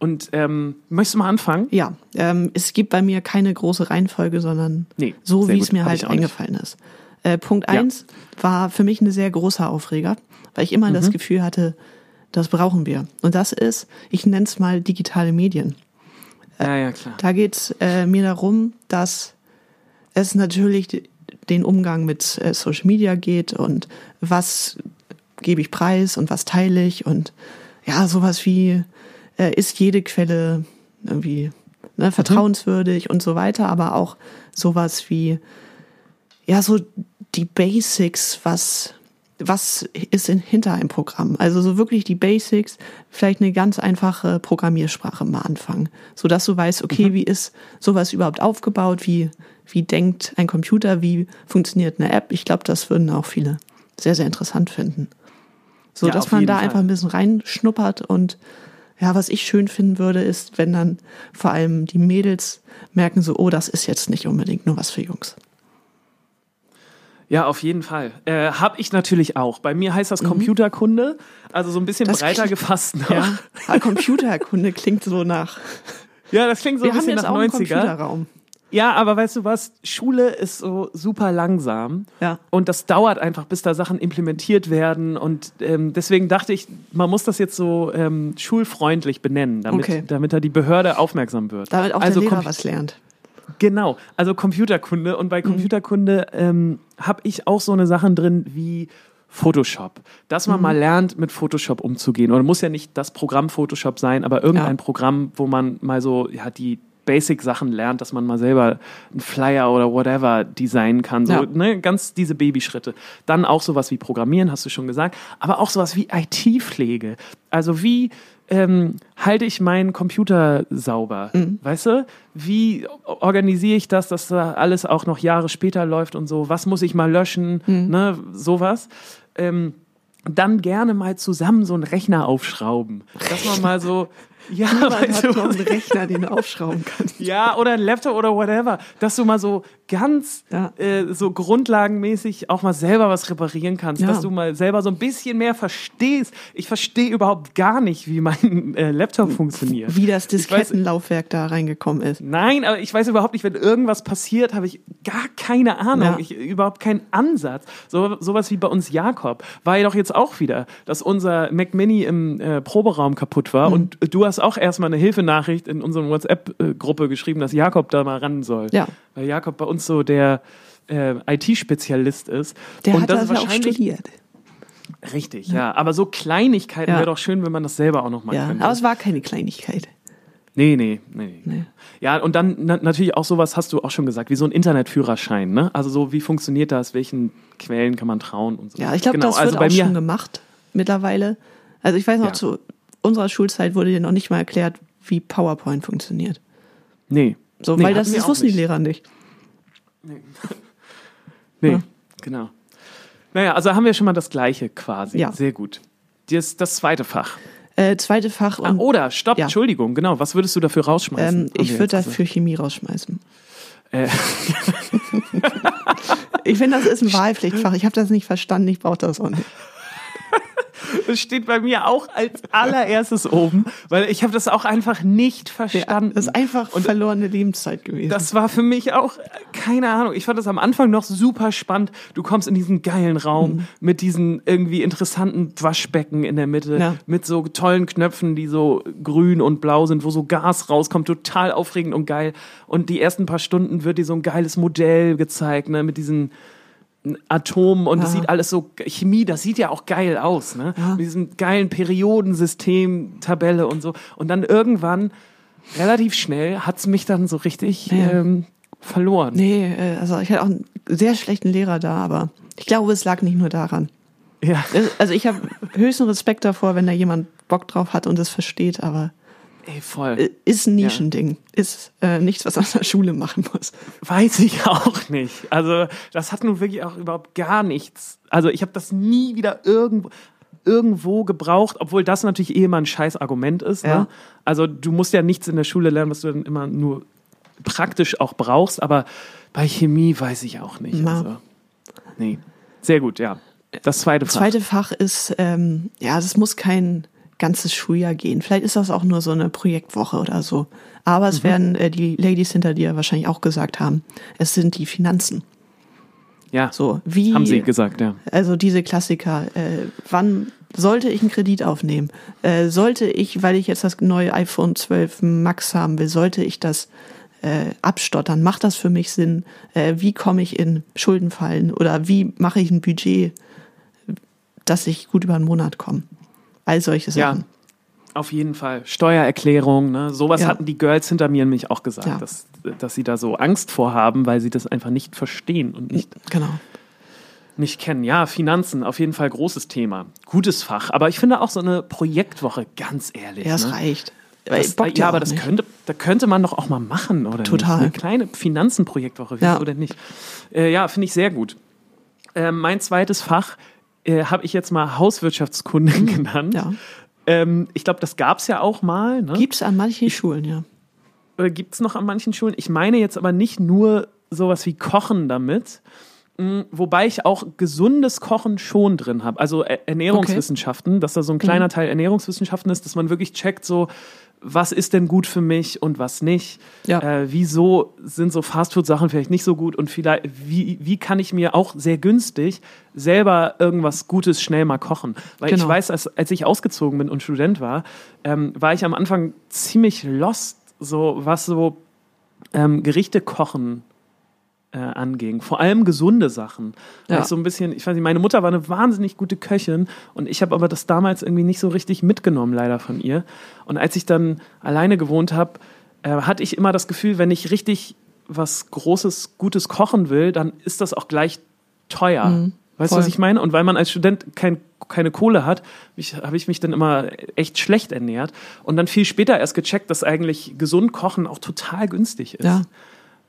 Und ähm, möchtest du mal anfangen? Ja, ähm, es gibt bei mir keine große Reihenfolge, sondern Nee, so, wie gut. es mir Hab halt auch nicht. eingefallen ist. Äh, Punkt Ja. eins war für mich ein sehr großer Aufreger, weil ich immer Mhm. das Gefühl hatte, das brauchen wir. Und das ist, ich nenne es mal digitale Medien. Ja, ja, klar. Da geht es äh, mir darum, dass es natürlich den Umgang mit äh, Social Media geht und was gebe ich preis und was teile ich und ja, sowas wie äh, ist jede Quelle irgendwie ne, vertrauenswürdig und so weiter, aber auch sowas wie ja, so die Basics, was was ist in, hinter einem Programm? Also so wirklich die Basics, vielleicht eine ganz einfache Programmiersprache mal anfangen, so dass du weißt, okay, wie ist sowas überhaupt aufgebaut? Wie wie denkt ein Computer? Wie funktioniert eine App? Ich glaube, das würden auch viele sehr sehr interessant finden. So Ja, dass man da Fall. einfach ein bisschen reinschnuppert und ja, was ich schön finden würde, ist, wenn dann vor allem die Mädels merken so, oh, das ist jetzt nicht unbedingt nur was für Jungs. Ja, auf jeden Fall. Äh, hab ich natürlich auch. Bei mir heißt das Computerkunde, also so ein bisschen Mhm. Das breiter klingt- gefasst. Noch. Ja, aber Computerkunde klingt so nach. ja, das klingt so Wir ein bisschen nach auch einen 90er. Computerraum. Ja, aber weißt du was? Schule ist so super langsam. Ja. Und das dauert einfach, bis da Sachen implementiert werden. Und ähm, deswegen dachte ich, man muss das jetzt so ähm, schulfreundlich benennen, damit, Okay. damit da die Behörde aufmerksam wird. Damit auch also der Lehrer was lernt. Genau, also Computerkunde. Und Mhm. bei Computerkunde ähm, habe ich auch so eine Sachen drin wie Photoshop. Dass Mhm. man mal lernt, mit Photoshop umzugehen. Oder muss ja nicht das Programm Photoshop sein, aber irgendein Ja. Programm, wo man mal so ja, die Basic-Sachen lernt, dass man mal selber einen Flyer oder whatever designen kann. So, Ja. ne, ganz diese Babyschritte. Dann auch sowas wie Programmieren, hast du schon gesagt. Aber auch sowas wie IT-Pflege. Also wie ähm, halte ich meinen Computer sauber? Mhm. Weißt du? Wie organisiere ich das, dass da alles auch noch Jahre später läuft und so? Was muss ich mal löschen? Mhm. Ne, sowas. Ähm, dann gerne mal zusammen so einen Rechner aufschrauben. Dass man mal so, ja, Man weißt hat du, einen Rechner, den du aufschrauben kannst. ja, oder ein Laptop oder whatever, dass du mal so ganz Ja. äh, so grundlagenmäßig auch mal selber was reparieren kannst, Ja. dass du mal selber so ein bisschen mehr verstehst. Ich verstehe überhaupt gar nicht, wie mein äh, Laptop funktioniert. Wie das Ich weiß- Diskettenlaufwerk da reingekommen ist. Nein, aber ich weiß überhaupt nicht, wenn irgendwas passiert, habe ich gar keine Ahnung, Ja. ich, überhaupt keinen Ansatz. So, sowas wie bei uns Jakob war ja doch jetzt auch wieder, dass unser Mac Mini im äh, Proberaum kaputt war Mhm. und du hast auch erstmal eine Hilfenachricht in unsere WhatsApp-Gruppe geschrieben, dass Jakob da mal ran soll. Ja. Weil Jakob bei uns so der äh, IT-Spezialist ist. Der und hat das ja auch wahrscheinlich studiert. richtig, ja. Aber so Kleinigkeiten Ja. wäre doch schön, wenn man das selber auch noch mal Ja, könnte. aber es war keine Kleinigkeit. Nee, nee, nee. Nee. Ja, und dann na, natürlich auch sowas, hast du auch schon gesagt, wie so ein Internetführerschein, ne? Also so, wie funktioniert das, welchen Quellen kann man trauen und so. Ja, ich glaube, genau, das also wird bei auch mir, schon gemacht mittlerweile. Also ich weiß noch, Ja. zu unserer Schulzeit wurde dir noch nicht mal erklärt, wie PowerPoint funktioniert. Nee. So, nee, weil das, das wussten die nicht. Lehrer nicht. Nee, Ja. genau. Naja, also haben wir schon mal das Gleiche quasi. Ja. Sehr gut. Das, das zweite Fach. Äh, zweite Fach Ah, und oder, stopp, Ja. Entschuldigung, genau. Was würdest du dafür rausschmeißen? ähm, ich würde jetzt dafür Chemie rausschmeißen. Äh, Ich finde, das ist ein Wahlpflichtfach. Ich habe das nicht verstanden, ich brauche das auch nicht. Das steht bei mir auch als allererstes oben, weil ich habe das auch einfach nicht Ja, verstanden. das ist einfach Und verlorene Lebenszeit gewesen. das war für mich auch, keine Ahnung, ich fand das am Anfang noch super spannend. Du kommst in diesen geilen Raum Mhm. mit diesen irgendwie interessanten Waschbecken in der Mitte, Ja. mit so tollen Knöpfen, die so grün und blau sind, wo so Gas rauskommt, total aufregend und geil. Und die ersten paar Stunden wird dir so ein geiles Modell gezeigt, ne, mit diesen Atomen und es Ja. sieht alles so, Chemie, das sieht ja auch geil aus, ne? Ja. Mit diesem geilen Periodensystem, Tabelle und so. Und dann irgendwann, relativ schnell, hat's mich dann so richtig Ja. ähm, verloren. nee, äh, also ich hatte auch einen sehr schlechten Lehrer da, aber ich glaube, es lag nicht nur daran. Ja. Also ich habe höchsten Respekt davor, wenn da jemand Bock drauf hat und es versteht, aber Ey, voll. äh, ist ein Nischending. Ist äh, nichts, was man in der Schule machen muss. Weiß ich auch nicht. Also, das hat nun wirklich auch überhaupt gar nichts. Also, ich habe das nie wieder irgendwo irgendwo gebraucht, obwohl das natürlich eh immer ein scheiß Argument ist. Ne? Ja. Also du musst ja nichts in der Schule lernen, was du dann immer nur praktisch auch brauchst, aber bei Chemie weiß ich auch nicht. Na. Also, nee. Sehr gut, ja. Das zweite Das Fach. zweite Fach ist, ähm, ja, das muss kein ganzes Schuljahr gehen. Vielleicht ist das auch nur so eine Projektwoche oder so. Aber Mhm. es werden äh, die Ladies hinter dir wahrscheinlich auch gesagt haben, es sind die Finanzen. ja, So, wie, haben sie gesagt, ja. also diese Klassiker, äh, wann sollte ich einen Kredit aufnehmen? Äh, sollte ich, weil ich jetzt das neue iPhone 12 Max haben will, sollte ich das äh, abstottern? Macht das für mich Sinn? Äh, wie komme ich in Schuldenfallen? Oder wie mache ich ein Budget, dass ich gut über einen Monat komme? All solche Ja. Sachen. Auf jeden Fall. Steuererklärung, ne? Sowas Ja. hatten die Girls hinter mir nämlich auch gesagt, Ja. dass, dass sie da so Angst vorhaben, weil sie das einfach nicht verstehen und nicht, Genau. nicht kennen. Ja, Finanzen, auf jeden Fall großes Thema. Gutes Fach. Aber ich finde auch so eine Projektwoche, ganz ehrlich. Ja, es ne? reicht. Das, bockt ja, auch aber das nicht. könnte, da könnte man doch auch mal machen, oder Total. nicht? Eine kleine Finanzenprojektwoche, Ja. denn nicht? Äh, ja, finde ich sehr gut. Äh, mein zweites Fach äh, habe ich jetzt mal Hauswirtschaftskunde genannt. Mhm. Ja. Ähm, ich glaube, das gab es ja auch mal. Ne? Gibt es an manchen Schulen, ja. Oder gibt es noch an manchen Schulen? Ich meine jetzt aber nicht nur sowas wie Kochen damit, mh, wobei ich auch gesundes Kochen schon drin habe. Also Ä- Ernährungswissenschaften, dass da so ein kleiner Mhm. Teil Ernährungswissenschaften ist, dass man wirklich checkt, so was ist denn gut für mich und was nicht. Ja. Äh, wieso sind so Fastfood-Sachen vielleicht nicht so gut und vielleicht, wie, wie kann ich mir auch sehr günstig selber irgendwas Gutes schnell mal kochen? Weil ich Genau. weiß, als, als ich ausgezogen bin und Student war, ähm, war ich am Anfang ziemlich lost, so was so ähm, Gerichte kochen äh, anging. Vor allem gesunde Sachen. Ja. ich so ein bisschen, ich weiß nicht, meine Mutter war eine wahnsinnig gute Köchin und ich habe aber das damals irgendwie nicht so richtig mitgenommen, leider von ihr. Und als ich dann alleine gewohnt habe, äh, hatte ich immer das Gefühl, wenn ich richtig was Großes, Gutes kochen will, dann ist das auch gleich teuer. weißt du, was ich meine? Und weil man als Student kein, keine Kohle hat, habe ich mich dann immer echt schlecht ernährt und dann viel später erst gecheckt, dass eigentlich gesund kochen auch total günstig ist. Ja.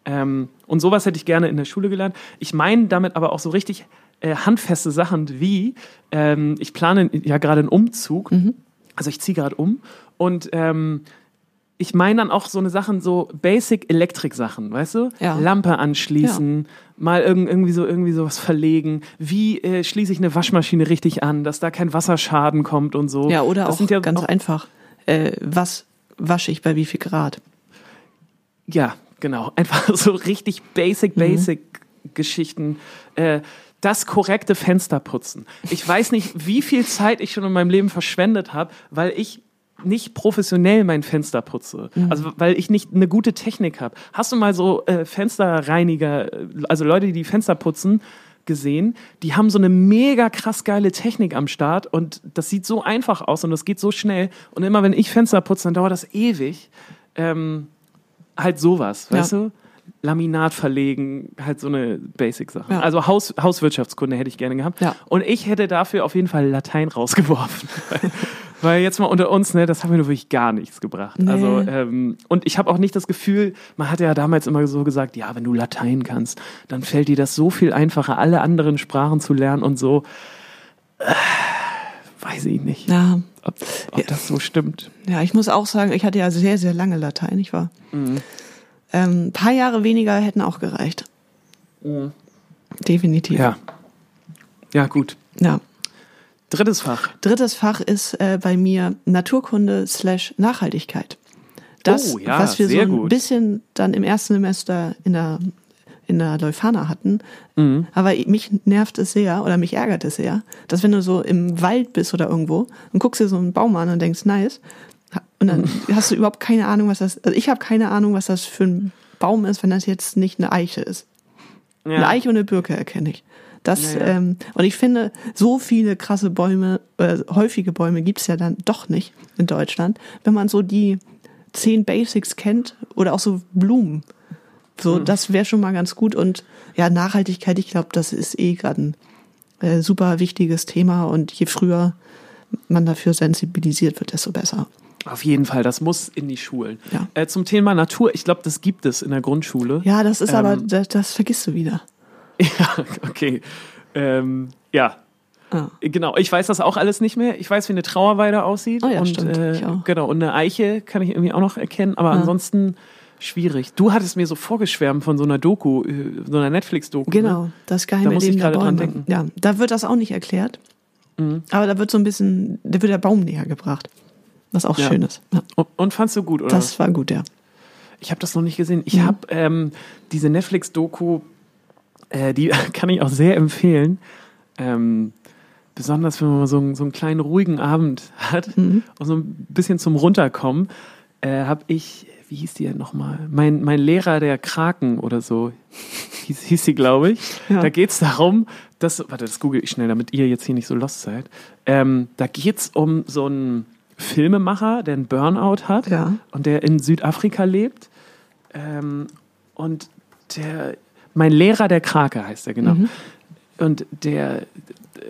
Ähm, und sowas hätte ich gerne in der Schule gelernt. Ich meine damit aber auch so richtig äh, handfeste Sachen wie, ähm, ich plane ja gerade einen Umzug, also ich ziehe gerade um und ähm, ich meine dann auch so eine Sachen, so Basic Elektrik-Sachen, weißt du? Ja. Lampe anschließen, mal irgend, irgendwie so irgendwie sowas verlegen. Wie äh, schließe ich eine Waschmaschine richtig an, dass da kein Wasserschaden kommt und so. Ja, oder das auch sind ja ganz auch, einfach, äh, was wasche ich bei wie viel Grad? Ja, genau. Einfach so richtig basic, basic Geschichten. Äh, das korrekte Fenster putzen. Ich weiß nicht, wie viel Zeit ich schon in meinem Leben verschwendet habe, weil ich nicht professionell mein Fenster putze. Also weil ich nicht eine gute Technik habe. Hast du mal so äh, Fensterreiniger, äh, also Leute, die Fenster putzen, gesehen? Die haben so eine mega krass geile Technik am Start und das sieht so einfach aus und das geht so schnell. Und immer wenn ich Fenster putze, dann dauert das ewig. Ähm, halt sowas, Ja. weißt du? Laminat verlegen, halt so eine Basic-Sache. Ja. Also Haus, Hauswirtschaftskunde hätte ich gerne gehabt. Ja. Und ich hätte dafür auf jeden Fall Latein rausgeworfen. Weil jetzt mal unter uns, ne, das hat mir nur wirklich gar nichts gebracht. Nee. Also, ähm, und ich habe auch nicht das Gefühl, man hat ja damals immer so gesagt, ja, wenn du Latein kannst, dann fällt dir das so viel einfacher, alle anderen Sprachen zu lernen und so. Äh, weiß ich nicht. Ja, ob, ob Ja. das so stimmt. Ja, ich muss auch sagen, ich hatte ja sehr, sehr lange Latein, ich war. Mhm. Ähm, ein paar Jahre weniger hätten auch gereicht. Definitiv. Ja. Ja, gut. ja. Drittes Fach. Drittes Fach ist äh, bei mir Naturkunde slash Nachhaltigkeit. Das, Oh, ja, was wir so ein gut. bisschen dann im ersten Semester in der, in der Leuphana hatten. Mhm. Aber mich nervt es sehr oder mich ärgert es sehr, dass wenn du so im Wald bist oder irgendwo und guckst dir so einen Baum an und denkst, nice, und dann Mhm. hast du überhaupt keine Ahnung, was das, also ich habe keine Ahnung, was das für ein Baum ist, wenn das jetzt nicht eine Eiche ist. Eine Eiche und eine Birke erkenne ich. Das, Ja, ja. Ähm, und ich finde, so viele krasse Bäume, äh, häufige Bäume gibt's ja dann doch nicht in Deutschland. Wenn man so die zehn Basics kennt oder auch so Blumen, so, Hm. das wäre schon mal ganz gut. Und ja, Nachhaltigkeit, ich glaube, das ist eh gerade ein äh, super wichtiges Thema. Und je früher man dafür sensibilisiert wird, desto besser. Auf jeden Fall, das muss in die Schulen. Ja. Äh, zum Thema Natur, ich glaube, das gibt es in der Grundschule. Ja, das ist aber, Ähm. das, das vergisst du wieder. Ja, okay. Ähm, ja. Ah. Genau, ich weiß das auch alles nicht mehr. Ich weiß, wie eine Trauerweide aussieht. Oh ja, und, stimmt, Äh. Genau, und eine Eiche kann ich irgendwie auch noch erkennen, aber ansonsten schwierig. Du hattest mir so vorgeschwärmt von so einer Doku, äh, so einer Netflix-Doku. Genau, Ne? das geheime Da muss ich Leben der gerade dran denken. Mhm. Ja, da wird das auch nicht erklärt. Aber da wird so ein bisschen, da wird der Baum näher gebracht. Was auch Ja. schön ist. Ja, Und, und fandst du gut, oder? das war gut, ja. Ich habe das noch nicht gesehen. Ich Mhm. habe ähm, diese Netflix-Doku, äh, die kann ich auch sehr empfehlen. Ähm, besonders wenn man so, einen- so einen kleinen ruhigen Abend hat Mhm. und so ein bisschen zum Runterkommen, äh, habe ich, wie hieß die denn nochmal? Mein, mein Lehrer der Kraken oder so hieß, hieß sie, glaube ich. Ja. Da geht es darum, dass, warte, das google ich schnell, damit ihr jetzt hier nicht so lost seid. Ähm, da geht es um so einen Filmemacher, der einen Burnout hat Ja. und der in Südafrika lebt. Ähm, und der, mein Lehrer der Krake heißt er, genau. Und der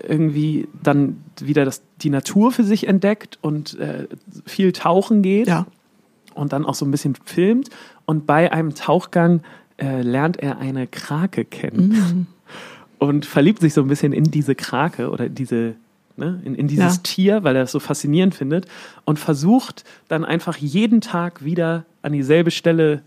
irgendwie dann wieder das, die Natur für sich entdeckt und äh, viel tauchen geht Ja. Und dann auch so ein bisschen filmt. Und bei einem Tauchgang äh, lernt er eine Krake kennen und verliebt sich so ein bisschen in diese Krake oder diese, ne, in, in dieses Ja. Tier, weil er es so faszinierend findet und versucht dann einfach jeden Tag wieder an dieselbe Stelle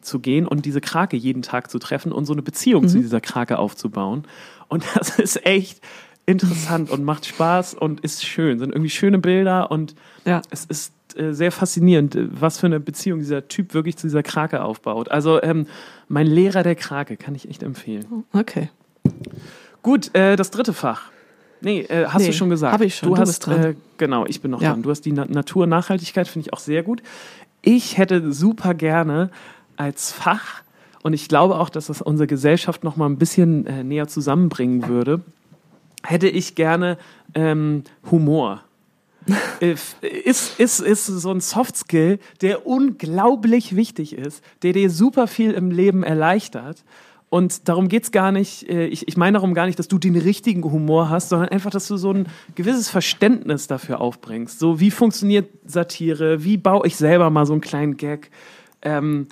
zu gehen und diese Krake jeden Tag zu treffen und so eine Beziehung Mhm. zu dieser Krake aufzubauen. Und das ist echt interessant und macht Spaß und ist schön. Sind irgendwie schöne Bilder und Ja. es ist sehr faszinierend, äh, was für eine Beziehung dieser Typ wirklich zu dieser Krake aufbaut. Also ähm, mein Lehrer der Krake kann ich echt empfehlen. Okay. Gut, äh, das dritte Fach. Nee, äh, hast Nee, du schon gesagt. hab ich schon, Du, du hast, dran. Äh, genau, ich bin noch Ja. dran. Du hast die Na Natur Nachhaltigkeit, finde ich auch sehr gut. Ich hätte super gerne als Fach, und ich glaube auch, dass das unsere Gesellschaft noch mal ein bisschen äh, näher zusammenbringen würde, hätte ich gerne ähm, Humor. Äh, ist, ist, ist so ein Soft Skill, der unglaublich wichtig ist, der dir super viel im Leben erleichtert. Und darum geht's gar nicht, äh, ich, ich meine darum gar nicht, dass du den richtigen Humor hast, sondern einfach, dass du so ein gewisses Verständnis dafür aufbringst. So, wie funktioniert Satire? Wie baue ich selber mal so einen kleinen Gag? Ähm,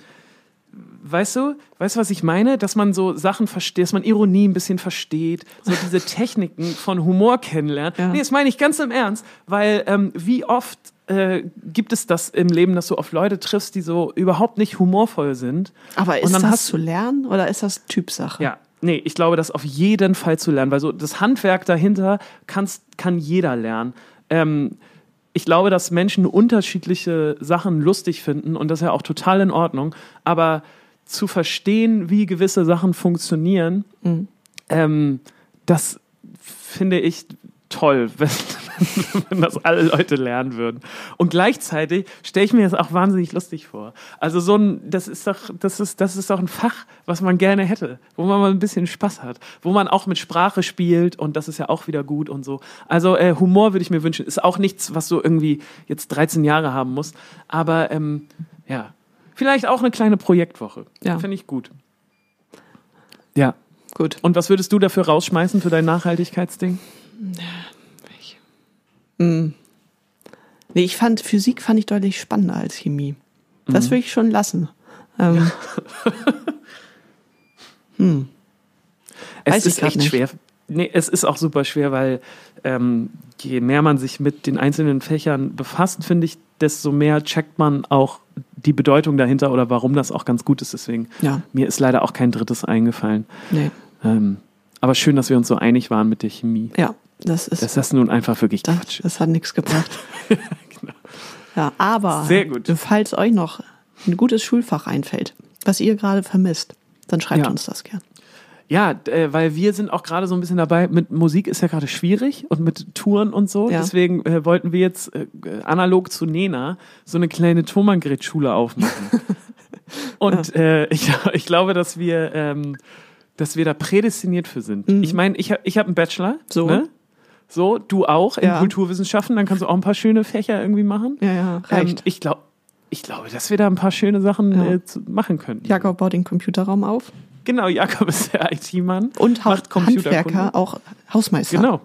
weißt du, weißt du, was ich meine? Dass man so Sachen versteht, dass man Ironie ein bisschen versteht, so diese Techniken von Humor kennenlernt. Ja. Nee, das meine ich ganz im Ernst, weil ähm, wie oft äh, gibt es das im Leben, dass du auf Leute triffst, die so überhaupt nicht humorvoll sind. Aber Und ist das zu lernen oder ist das Typsache? Ja, nee, ich glaube, das auf jeden Fall zu lernen, weil so das Handwerk dahinter kann jeder lernen. Ähm, ich glaube, dass Menschen unterschiedliche Sachen lustig finden und das ist ja auch total in Ordnung. Aber zu verstehen, wie gewisse Sachen funktionieren, ähm, das finde ich toll, wenn, wenn das alle Leute lernen würden. Und gleichzeitig stelle ich mir das auch wahnsinnig lustig vor. Also so ein, das ist doch, das ist, das ist doch ein Fach, was man gerne hätte, wo man mal ein bisschen Spaß hat, wo man auch mit Sprache spielt und das ist ja auch wieder gut und so. Also äh, Humor würde ich mir wünschen. Ist auch nichts, was du irgendwie jetzt 13 Jahre haben musst, aber ähm, ja, vielleicht auch eine kleine Projektwoche. Ja. Finde ich gut. Ja. Gut. Und was würdest du dafür rausschmeißen für dein Nachhaltigkeitsding? Nee, ich fand, Physik fand ich deutlich spannender als Chemie. Das Mhm. würde ich schon lassen. Ähm, Es Weiß ist echt nicht. schwer. Nee, es ist auch super schwer, weil ähm, je mehr man sich mit den einzelnen Fächern befasst, finde ich, desto mehr checkt man auch die Bedeutung dahinter oder warum das auch ganz gut ist. Deswegen, Ja. mir ist leider auch kein drittes eingefallen. Nee. Ähm, aber schön, dass wir uns so einig waren mit der Chemie. Ja, das ist das nun einfach wirklich das, Quatsch ist. das hat nichts gebracht. Ja, aber Sehr gut. falls euch noch ein gutes Schulfach einfällt, was ihr gerade vermisst, dann schreibt Ja. uns das gern. Ja, äh, weil wir sind auch gerade so ein bisschen dabei, mit Musik ist ja gerade schwierig und mit Touren und so. Ja. Deswegen äh, wollten wir jetzt äh, analog zu Nena so eine kleine Thomangret-Schule aufmachen. und äh, ich, ich glaube, dass wir, ähm, dass wir da prädestiniert für sind. Ich meine, ich, hab- ich habe einen Bachelor. Mhm. So. Ne? So, du auch in Ja. Kulturwissenschaften, dann kannst du auch ein paar schöne Fächer irgendwie machen. Ja, ja, reicht. Ähm, ich glaube, ich glaube, dass wir da ein paar schöne Sachen Ja. äh, machen können. Jakob baut den Computerraum auf Genau, Jakob ist der IT-Mann. und ha macht. Handwerker, auch Hausmeister. Genau,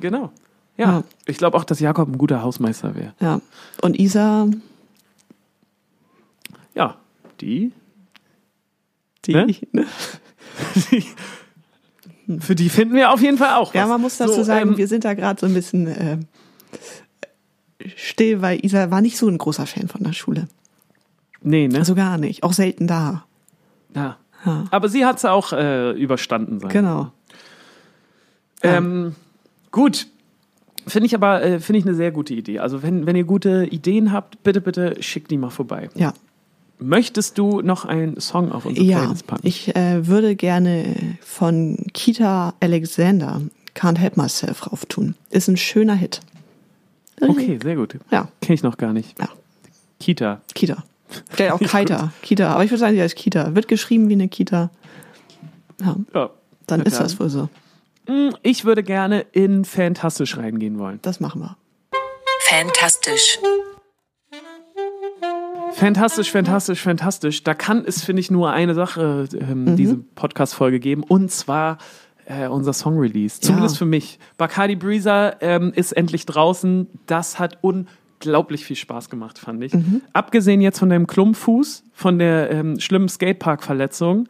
genau. Ja, Ja. ich glaube auch, dass Jakob ein guter Hausmeister wäre. Ja. Und Isa, Ja, die, die. Ne? für die finden wir auf jeden Fall auch. Ja, was. man muss dazu So, sagen, ähm, wir sind da gerade so ein bisschen äh, still, weil Isa war nicht so ein großer Fan von der Schule. nee, ne? Also gar nicht. Auch selten da. ja. Ja. Aber sie hat es auch äh, überstanden sein. Genau. Ähm, gut. Finde ich aber, äh, finde ich eine sehr gute Idee. Also wenn, wenn ihr gute Ideen habt, bitte, bitte schickt die mal vorbei. Ja. Möchtest du noch einen Song auf unsere Ja, Playlist packen? ich äh, würde gerne von Kita Alexander Can't Help Myself drauf tun. Ist ein schöner Hit. okay, sehr gut. Ja, Kenne ich noch gar nicht. ja. Kita. Kita. Der auch Kita. Kita. Aber ich würde sagen, die heißt Kita. Wird geschrieben wie eine Kita. Ja, Ja. dann ist dann. das wohl so. Mm, Ich würde gerne in Fantastisch reingehen wollen. Das machen wir. Fantastisch. Fantastisch, fantastisch, fantastisch. Da kann es, finde ich, nur eine Sache ähm, diese Podcast-Folge geben. Und zwar äh, unser Song-Release. Zumindest Ja. für mich. Bacardi Breezer ähm, ist endlich draußen. Das hat unglaublich viel Spaß gemacht, fand ich. Abgesehen jetzt von deinem Klumpfuß, von der ähm, schlimmen Skatepark-Verletzung,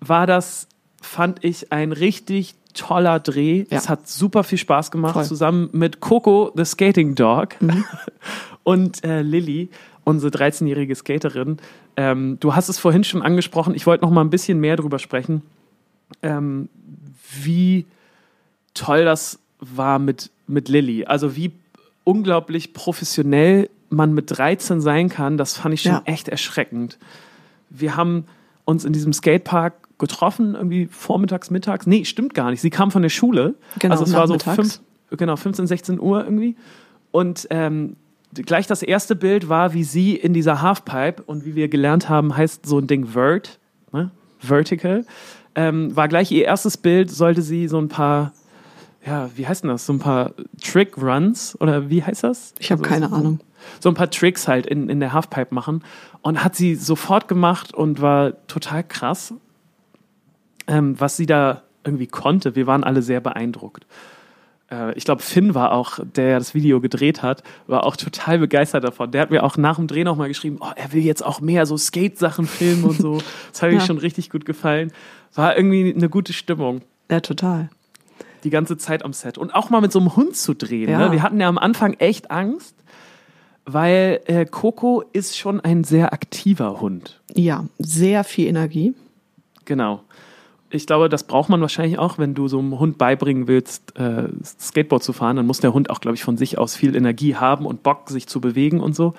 war das, fand ich, ein richtig toller Dreh. Ja. Es hat super viel Spaß gemacht, Voll. zusammen mit Coco, the Skating Dog, und äh, Lilly, unsere 13-jährige Skaterin. Ähm, du hast es vorhin schon angesprochen, ich wollte noch mal ein bisschen mehr drüber sprechen, ähm, wie toll das war mit, mit Lilly. Also wie unglaublich professionell man mit 13 sein kann, das fand ich schon Ja. echt erschreckend. Wir haben uns in diesem Skatepark getroffen, irgendwie vormittags, mittags. Nee, stimmt gar nicht. Sie kam von der Schule. Genau, also es war so fünf, genau, 15, 16 Uhr irgendwie. Und ähm, gleich das erste Bild war, wie sie in dieser Halfpipe und wie wir gelernt haben, heißt so ein Ding Vert, ne? Vertical. Ähm, war gleich ihr erstes Bild, sollte sie so ein paar, ja, wie heißt denn das? So ein paar Trick Runs oder wie heißt das? Ich habe Also keine so, Ahnung. So ein paar Tricks halt in, in der Halfpipe machen. Und hat sie sofort gemacht und war total krass, ähm, was sie da irgendwie konnte. Wir waren alle sehr beeindruckt. Äh, ich glaube, Finn war auch, der das Video gedreht hat, war auch total begeistert davon. Der hat mir auch nach dem Dreh nochmal geschrieben, oh, er will jetzt auch mehr so Skate-Sachen filmen und so. Das hat mir Ja. schon richtig gut gefallen. War irgendwie eine gute Stimmung Ja, total. die ganze Zeit am Set. Und auch mal mit so einem Hund zu drehen. Ja. Ne? Wir hatten ja am Anfang echt Angst, weil äh, Coco ist schon ein sehr aktiver Hund. Ja, sehr viel Energie. Genau. Ich glaube, das braucht man wahrscheinlich auch, wenn du so einem Hund beibringen willst, äh, Skateboard zu fahren. Dann muss der Hund auch, glaube ich, von sich aus viel Energie haben und Bock, sich zu bewegen und so.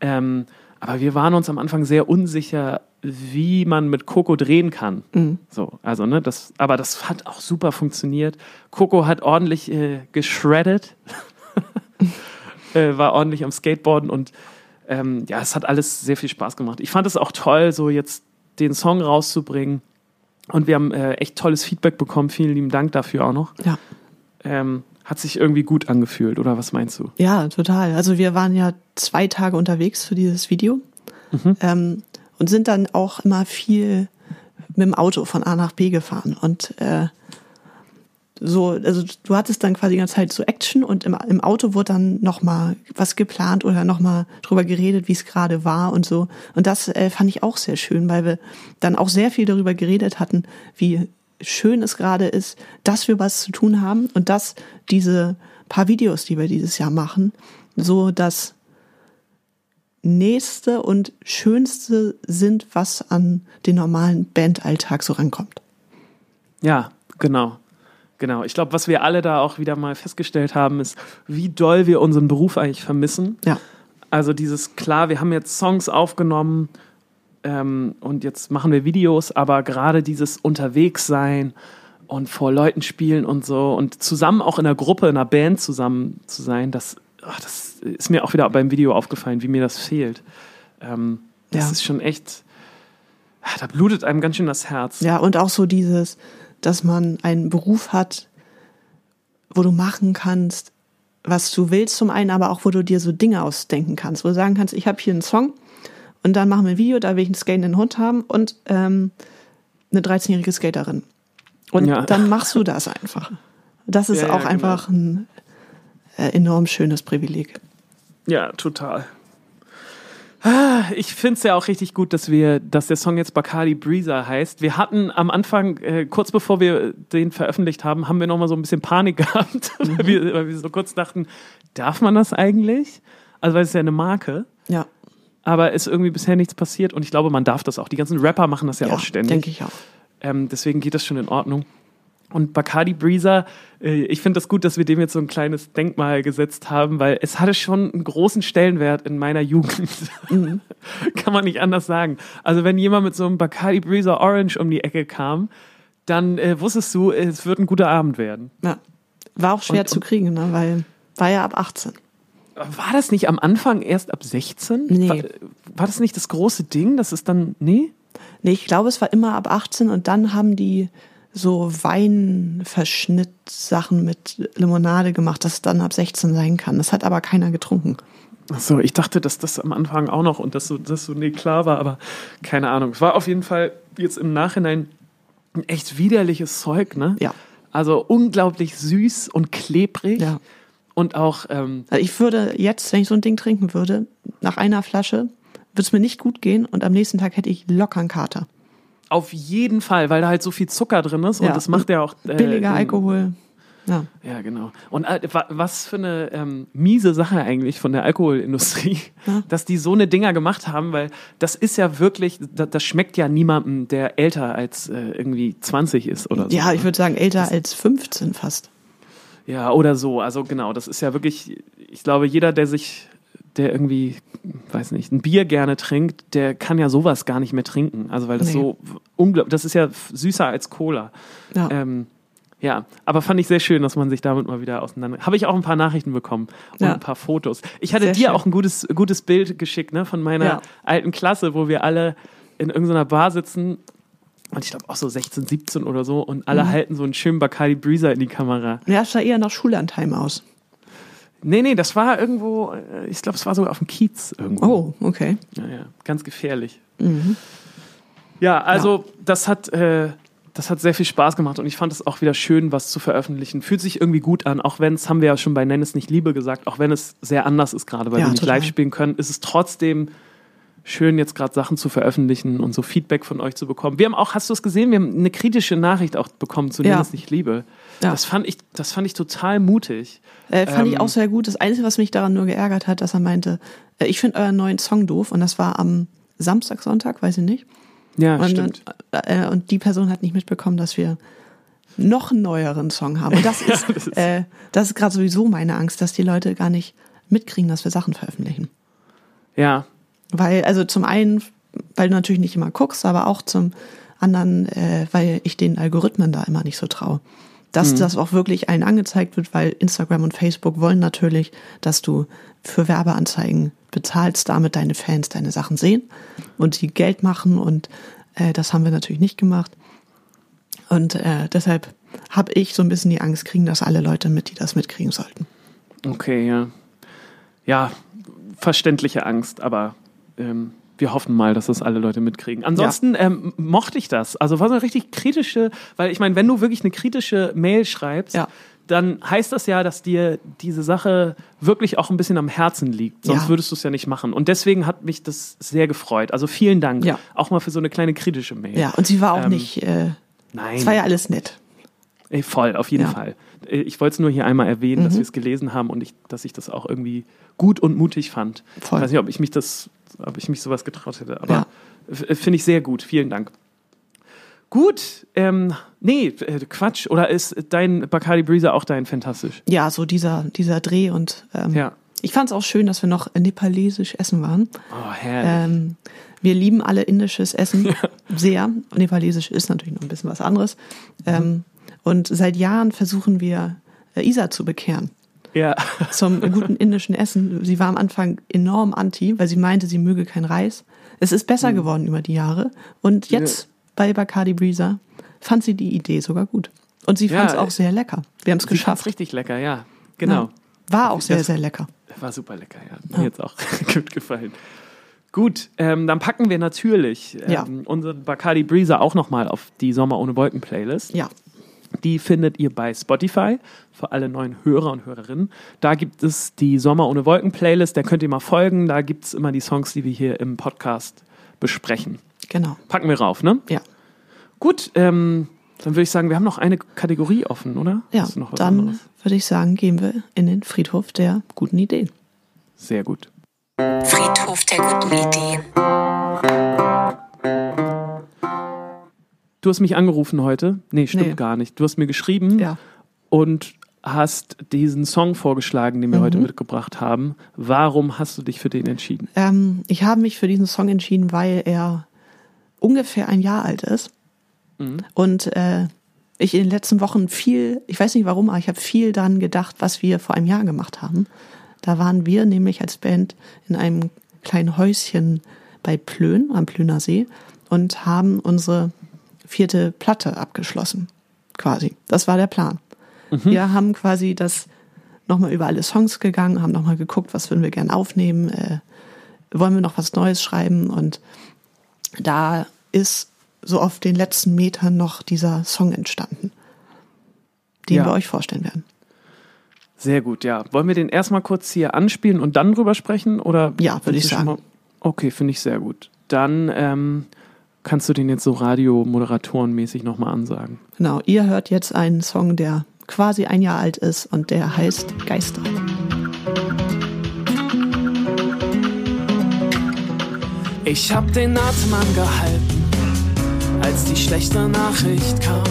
Ähm, aber wir waren uns am Anfang sehr unsicher, wie man mit Coco drehen kann. So, also, ne, das, aber das hat auch super funktioniert. Coco hat ordentlich äh, geschreddet, äh, war ordentlich am Skateboarden und ähm, ja, es hat alles sehr viel Spaß gemacht. Ich fand es auch toll, so jetzt den Song rauszubringen. Und wir haben äh, echt tolles Feedback bekommen. Vielen lieben Dank dafür auch noch. Ja. Ähm, hat sich irgendwie gut angefühlt, oder was meinst du? Ja, total. Also wir waren ja zwei Tage unterwegs für dieses Video ähm, und sind dann auch immer viel mit dem Auto von A nach B gefahren. Und äh, so, also du hattest dann quasi die ganze Zeit so Action und im, im Auto wurde dann nochmal was geplant oder nochmal drüber geredet, wie es gerade war und so. Und das äh, fand ich auch sehr schön, weil wir dann auch sehr viel darüber geredet hatten, wie schön es gerade ist, dass wir was zu tun haben und dass diese paar Videos, die wir dieses Jahr machen, so das nächste und schönste sind, was an den normalen Bandalltag so rankommt. Ja, genau. Genau. Ich glaube, was wir alle da auch wieder mal festgestellt haben, ist, wie doll wir unseren Beruf eigentlich vermissen. Ja. Also dieses, klar, wir haben jetzt Songs aufgenommen ähm, und jetzt machen wir Videos, aber gerade dieses Unterwegssein und vor Leuten spielen und so und zusammen auch in einer Gruppe, in einer Band zusammen zu sein, das, ach, das ist mir auch wieder beim Video aufgefallen, wie mir das fehlt. Ähm, das Ja. ist schon echt, ah, da blutet einem ganz schön das Herz. Ja, und auch so dieses, dass man einen Beruf hat, wo du machen kannst, was du willst zum einen, aber auch wo du dir so Dinge ausdenken kannst, wo du sagen kannst, ich habe hier einen Song und dann machen wir ein Video, da will ich einen skatenden Hund haben und ähm, eine 13-jährige Skaterin. Und Ja. dann machst du das einfach. Das ist Ja, ja, auch einfach ein äh, enorm schönes Privileg. Ja, total. Ah, Ich finde es ja auch richtig gut, dass wir, dass der Song jetzt Bacardi Breezer heißt. Wir hatten am Anfang, äh, kurz bevor wir den veröffentlicht haben, haben wir noch mal so ein bisschen Panik gehabt, weil, wir, weil wir so kurz dachten, darf man das eigentlich? Also weil es ist ja eine Marke, Ja, aber ist irgendwie bisher nichts passiert und ich glaube, man darf das auch. Die ganzen Rapper machen das ja, ja auch ständig. denke ich auch. Ähm, deswegen geht das schon in Ordnung. Und Bacardi Breezer, äh, ich finde das gut, dass wir dem jetzt so ein kleines Denkmal gesetzt haben, weil es hatte schon einen großen Stellenwert in meiner Jugend. Kann man nicht anders sagen. Also wenn jemand mit so einem Bacardi Breezer Orange um die Ecke kam, dann äh, wusstest du, es wird ein guter Abend werden. Ja. War auch schwer Und- zu kriegen, ne? weil war ja ab 18. War das nicht am Anfang erst ab 16? Nee. War, war das nicht das große Ding, dass es dann, nee? Nee, ich glaube, es war immer ab 18 und dann haben die so Weinverschnittsachen mit Limonade gemacht, dass es dann ab 16 sein kann. Das hat aber keiner getrunken. Ach so, ich dachte, dass das am Anfang auch noch und dass so, dass so nee, klar war, aber keine Ahnung. Es war auf jeden Fall jetzt im Nachhinein ein echt widerliches Zeug, ne? Ja. Also unglaublich süß und klebrig. Ja. Und auch, ähm, Also ich würde jetzt, wenn ich so ein Ding trinken würde, nach einer Flasche, würde es mir nicht gut gehen und am nächsten Tag hätte ich locker einen Kater. Auf jeden Fall, weil da halt so viel Zucker drin ist und Ja. das macht ja auch. äh, Billiger Alkohol. Ja. Ja, genau. Und äh, wa- was für eine ähm, miese Sache eigentlich von der Alkoholindustrie, Ja. dass die so eine Dinger gemacht haben, weil das ist ja wirklich, das, das schmeckt ja niemandem, der älter als äh, irgendwie 20 ist oder so. ja, ne? ich würde sagen, älter als 15 fast. Ja, oder so. Also genau, das ist ja wirklich, ich glaube, jeder, der sich, der irgendwie, weiß nicht, ein Bier gerne trinkt, der kann ja sowas gar nicht mehr trinken. Also weil das Nee. so unglaublich, das ist ja süßer als Cola. Ja. Ähm, ja, aber fand ich sehr schön, dass man sich damit mal wieder auseinander. Habe ich auch ein paar Nachrichten bekommen und Ja. ein paar Fotos. Ich hatte Sehr dir schön. auch ein gutes, gutes Bild geschickt, ne, von meiner Ja. alten Klasse, wo wir alle in irgendeiner Bar sitzen. Und ich glaube auch so 16, 17 oder so. Und Mhm. alle halten so einen schönen Bacardi Breezer in die Kamera. Ja, es sah eher nach Schullandheim aus. Nee, nee, das war irgendwo, äh, ich glaube, es war sogar auf dem Kiez irgendwo. Oh, okay. Ja, ja, ganz gefährlich. Mhm. Ja, also das hat, äh, das hat sehr viel Spaß gemacht und ich fand es auch wieder schön, was zu veröffentlichen. Fühlt sich irgendwie gut an, auch wenn es, haben wir ja schon bei Nenn es nicht Liebe gesagt, auch wenn es sehr anders ist gerade, weil Ja, wir nicht total. live spielen können, ist es trotzdem schön, jetzt gerade Sachen zu veröffentlichen und so Feedback von euch zu bekommen. Wir haben auch, hast du es gesehen, wir haben eine kritische Nachricht auch bekommen zu Ja. es nicht Liebe. Ja. Das fand ich, das fand ich total mutig. Äh, fand ich Ähm, auch sehr gut. Das Einzige, was mich daran nur geärgert hat, dass er meinte, äh, ich finde euren neuen Song doof und das war am Samstag, Sonntag, weiß ich nicht. Ja, Und, stimmt. dann, äh, und die Person hat nicht mitbekommen, dass wir noch einen neueren Song haben. Und das ist, das ist- äh, das ist gerade sowieso meine Angst, dass die Leute gar nicht mitkriegen, dass wir Sachen veröffentlichen. Ja, Weil, also zum einen, weil du natürlich nicht immer guckst, aber auch zum anderen, äh, weil ich den Algorithmen da immer nicht so traue. Dass das auch wirklich allen angezeigt wird, weil Instagram und Facebook wollen natürlich, dass du für Werbeanzeigen bezahlst, damit deine Fans deine Sachen sehen und sie Geld machen und äh, das haben wir natürlich nicht gemacht. Und äh, deshalb habe ich so ein bisschen die Angst, kriegen das alle Leute mit, die das mitkriegen sollten. Okay, ja. Ja, verständliche Angst, aber ähm, wir hoffen mal, dass das alle Leute mitkriegen. Ansonsten ähm, mochte ich das. Also war so eine richtig kritische, weil ich meine, wenn du wirklich eine kritische Mail schreibst, Ja. dann heißt das ja, dass dir diese Sache wirklich auch ein bisschen am Herzen liegt. Sonst Ja. würdest du es ja nicht machen. Und deswegen hat mich das sehr gefreut. Also vielen Dank. Ja. Auch mal für so eine kleine kritische Mail. Ja, und sie war auch Ähm, nicht, äh, Nein. Es war ja alles nett. Ey, voll, auf jeden Ja. Fall. Äh, Ich wollte es nur hier einmal erwähnen, dass Mhm. wir es gelesen haben und ich, dass ich das auch irgendwie gut und mutig fand. Voll. Ich weiß nicht, ob ich mich das, ob ich mich sowas getraut hätte, aber Ja. äh, finde ich sehr gut. Vielen Dank. Gut, ähm, nee, äh, Quatsch. Oder ist dein Bacardi Breezer auch dein fantastisch? Ja, so dieser, dieser Dreh und ähm, Ja. ich fand es auch schön, dass wir noch nepalesisch essen waren. Oh, herrlich. Ähm, wir lieben alle indisches Essen sehr. Nepalesisch ist natürlich noch ein bisschen was anderes. Ähm, und seit Jahren versuchen wir, äh, Isa zu bekehren ja. zum guten indischen Essen. Sie war am Anfang enorm anti, weil sie meinte, sie möge kein Reis. Es ist besser geworden über die Jahre. Und jetzt bei Bacardi Breezer fand sie die Idee sogar gut. Und sie Ja, fand es auch äh, sehr lecker. Wir haben es geschafft. richtig lecker, ja. Genau. Ja. War auch sehr, Das- sehr lecker. War super lecker, ja. Mir jetzt auch gut gefallen. Gut, ähm, dann packen wir natürlich ähm, Ja. unseren Bacardi Breezer auch nochmal auf die Sommer ohne Wolken Playlist. Ja, Die findet ihr bei Spotify für alle neuen Hörer und Hörerinnen. Da gibt es die Sommer ohne Wolken Playlist, da könnt ihr mal folgen. Da gibt es immer die Songs, die wir hier im Podcast besprechen. genau. Packen wir rauf, ne? Ja. Gut, ähm, dann würde ich sagen, wir haben noch eine Kategorie offen, oder? Ja, Hast du noch was dann anderes? würde ich sagen, gehen wir in den Friedhof der guten Ideen. Sehr gut. Friedhof der guten Ideen. Du hast mich angerufen heute. Nee, stimmt Nee. gar nicht. Du hast mir geschrieben Ja. und hast diesen Song vorgeschlagen, den wir Mhm. heute mitgebracht haben. Warum hast du dich für den entschieden? Ähm, ich habe mich für diesen Song entschieden, weil er ungefähr ein Jahr alt ist. Und äh, ich in den letzten Wochen viel, ich weiß nicht warum, aber ich habe viel dann gedacht, was wir vor einem Jahr gemacht haben. Da waren wir nämlich als Band in einem kleinen Häuschen bei Plön, am Plöner See, und haben unsere vierte Platte abgeschlossen. Quasi. Das war der Plan. Wir haben quasi das nochmal über alle Songs gegangen, haben nochmal geguckt, was würden wir gerne aufnehmen, äh, wollen wir noch was Neues schreiben und da ist so auf den letzten Metern noch dieser Song entstanden, den Ja. wir euch vorstellen werden. Sehr gut, ja. Wollen wir den erstmal kurz hier anspielen und dann drüber sprechen? Oder Ja, würde ich sagen. Okay, finde ich sehr gut. Dann ähm, kannst du den jetzt so radiomoderatorenmäßig nochmal ansagen. Genau, ihr hört jetzt einen Song, der quasi ein Jahr alt ist und der heißt Geister. Ich hab den Atem angehalten, als die schlechte Nachricht kam.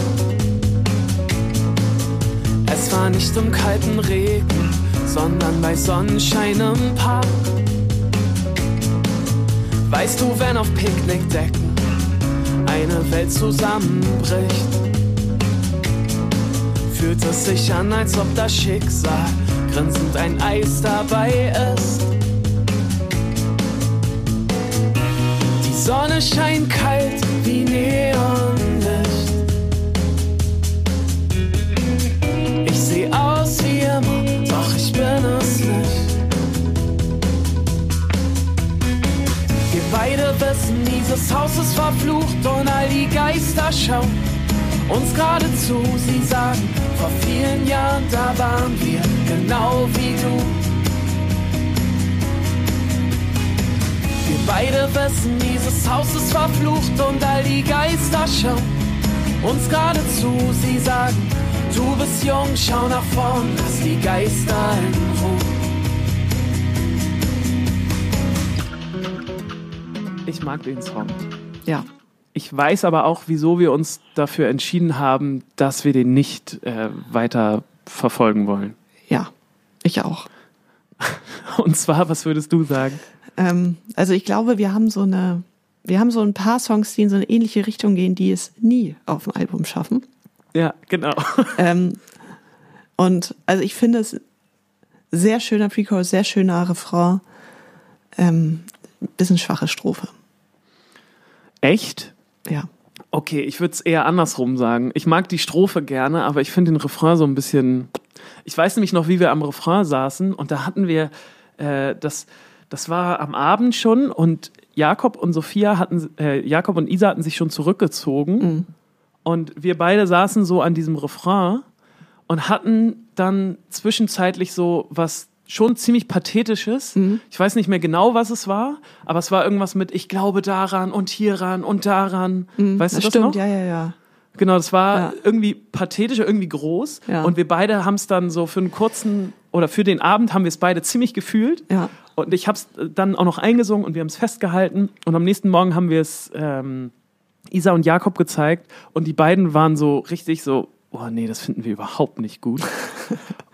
Es war nicht im kalten Regen, sondern bei Sonnenschein im Park. Weißt du, wenn auf Picknickdecken eine Welt zusammenbricht, fühlt es sich an, als ob das Schicksal grinsend ein Eis dabei ist. Die Sonne scheint kalt wie Neonlicht. Ich seh aus wie immer, doch ich bin es dieses Haus ist verflucht und all die Geister schauen uns gerade zu. Sie sagen, vor vielen Jahren, da waren wir genau wie du. Wir beide wissen, dieses Haus ist verflucht und all die Geister schauen uns gerade zu. Sie sagen, du bist jung, schau nach vorn, lass die Geister in Ruhe. Ich mag den Song. Ja, Ich weiß aber auch, wieso wir uns dafür entschieden haben, dass wir den nicht äh, weiter verfolgen wollen. ja, ich auch. Und zwar, was würdest du sagen? Ähm, also ich glaube, wir haben so eine, wir haben so ein paar Songs, die in so eine ähnliche Richtung gehen, die es nie auf dem Album schaffen. Ja, genau. Ähm, und also ich finde es sehr schöner Pre-Chorus, sehr schöner Refrain, ähm, bisschen schwache Strophe. Echt? Ja. Okay, ich würde es eher andersrum sagen. Ich mag die Strophe gerne, aber ich finde den Refrain so ein bisschen. Ich weiß nämlich noch, wie wir am Refrain saßen und da hatten wir äh, das. Das war am Abend schon und Jakob und Sophia hatten, äh, Jakob und Isa hatten sich schon zurückgezogen und wir beide saßen so an diesem Refrain und hatten dann zwischenzeitlich so was schon ziemlich pathetisches. Ich weiß nicht mehr genau, was es war, aber es war irgendwas mit ich glaube daran und hieran und daran. Weißt das du das stimmt, noch? ja, ja, ja. Genau, das war Ja. irgendwie pathetisch, irgendwie groß. Ja. Und wir beide haben es dann so für einen kurzen oder für den Abend haben wir es beide ziemlich gefühlt. Ja. Und ich habe es dann auch noch eingesungen und wir haben es festgehalten. Und am nächsten Morgen haben wir es ähm, Isa und Jakob gezeigt. Und die beiden waren so richtig so, oh nee, das finden wir überhaupt nicht gut.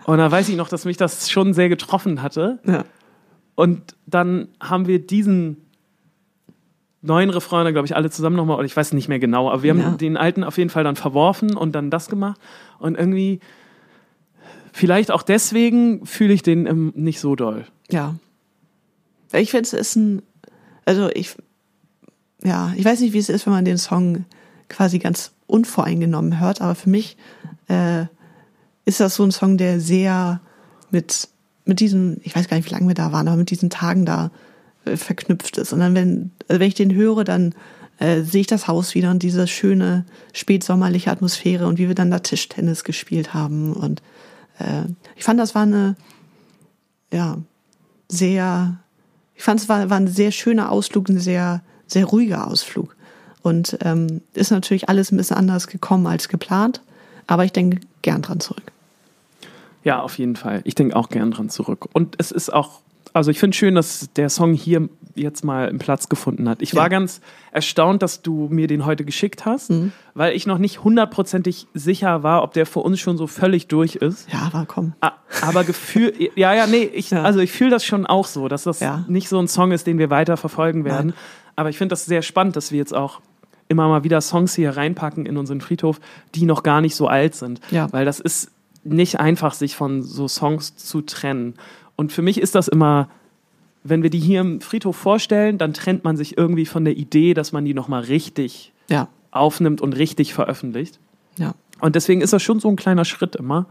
und da weiß ich noch, dass mich das schon sehr getroffen hatte. Ja. Und dann haben wir diesen neuen Refrain glaube ich, alle zusammen nochmal, oder ich weiß nicht mehr genau, aber wir haben Ja. den alten auf jeden Fall dann verworfen und dann das gemacht. Und irgendwie, vielleicht auch deswegen fühle ich den ähm, nicht so doll. Ja. Ich finde, es ist ein, also ich, ja, ich weiß nicht, wie es ist, wenn man den Song quasi ganz unvoreingenommen hört, aber für mich äh, ist das so ein Song, der sehr mit, mit diesen, ich weiß gar nicht, wie lange wir da waren, aber mit diesen Tagen da äh, verknüpft ist. Und dann, wenn, also wenn ich den höre, dann äh, sehe ich das Haus wieder und diese schöne spätsommerliche Atmosphäre und wie wir dann da Tischtennis gespielt haben. Und äh, ich fand, das war eine, ja, sehr, ich fand es war, war ein sehr schöner Ausflug, ein sehr, sehr ruhiger Ausflug. Und ähm, ist natürlich alles ein bisschen anders gekommen als geplant, aber ich denke gern dran zurück. Ja, auf jeden Fall. Ich denke auch gern dran zurück. Und es ist auch, also ich finde schön, dass der Song hier jetzt mal einen Platz gefunden hat. Ich Ja. war ganz erstaunt, dass du mir den heute geschickt hast, Mhm. weil ich noch nicht hundertprozentig sicher war, ob der für uns schon so völlig durch ist. Ja, aber komm. Aber Gefühl, ja, ja, nee, ich, Ja. also ich fühle das schon auch so, dass das Ja. nicht so ein Song ist, den wir weiter verfolgen werden. Nein. Aber ich finde das sehr spannend, dass wir jetzt auch immer mal wieder Songs hier reinpacken in unseren Friedhof, die noch gar nicht so alt sind. Ja. Weil das ist nicht einfach, sich von so Songs zu trennen. Und für mich ist das immer, wenn wir die hier im Friedhof vorstellen, dann trennt man sich irgendwie von der Idee, dass man die nochmal richtig Ja, aufnimmt und richtig veröffentlicht. ja. Und deswegen ist das schon so ein kleiner Schritt immer.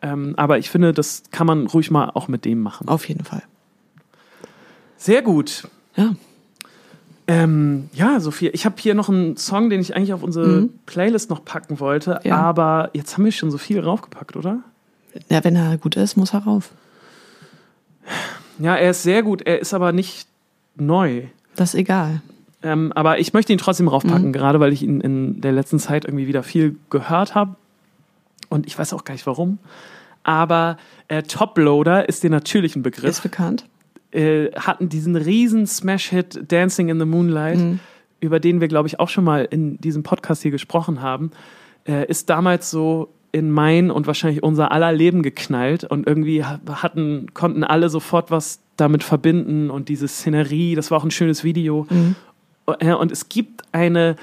Ähm, aber ich finde, das kann man ruhig mal auch mit dem machen. Auf jeden Fall. Sehr gut. Ja. Ähm, ja, Sophia, ich habe hier noch einen Song, den ich eigentlich auf unsere Playlist noch packen wollte, Ja. aber jetzt haben wir schon so viel raufgepackt, oder? Ja, wenn er gut ist, muss er rauf. Ja, er ist sehr gut, er ist aber nicht neu. Das ist egal. Ähm, aber ich möchte ihn trotzdem raufpacken, gerade weil ich ihn in der letzten Zeit irgendwie wieder viel gehört habe. Und ich weiß auch gar nicht warum. Aber äh, Toploader ist dir natürlich ein Begriff. Ist bekannt. Äh, hatten diesen riesen Smash-Hit Dancing in the Moonlight, über den wir, glaube ich, auch schon mal in diesem Podcast hier gesprochen haben, äh, ist damals so in mein und wahrscheinlich unser aller Leben geknallt und irgendwie ha- hatten, konnten alle sofort was damit verbinden und diese Szenerie, das war auch ein schönes Video. Äh, Und es gibt eine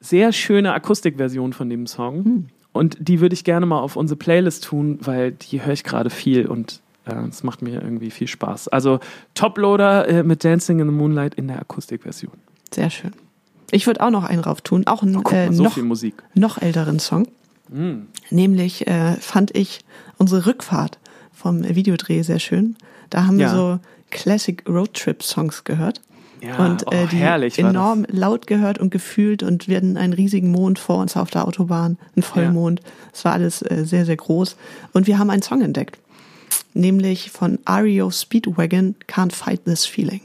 sehr schöne Akustikversion von dem Song. Und die würde ich gerne mal auf unsere Playlist tun, weil die höre ich gerade viel und es macht mir irgendwie viel Spaß. Also Toploader äh, mit Dancing in the Moonlight in der Akustikversion. Sehr schön. Ich würde auch noch einen rauf tun. Auch einen Guck äh, so noch, noch älteren Song. Mm. Nämlich äh, fand ich unsere Rückfahrt vom Videodreh sehr schön. Da haben Ja. wir so Classic Roadtrip-Songs gehört. Ja, und äh, oh, die herrlich enorm laut gehört und gefühlt und wir hatten einen riesigen Mond vor uns auf der Autobahn, einen Vollmond. Es war alles äh, sehr, sehr groß. Und wir haben einen Song entdeckt, nämlich von REO Speedwagon Can't Fight This Feeling.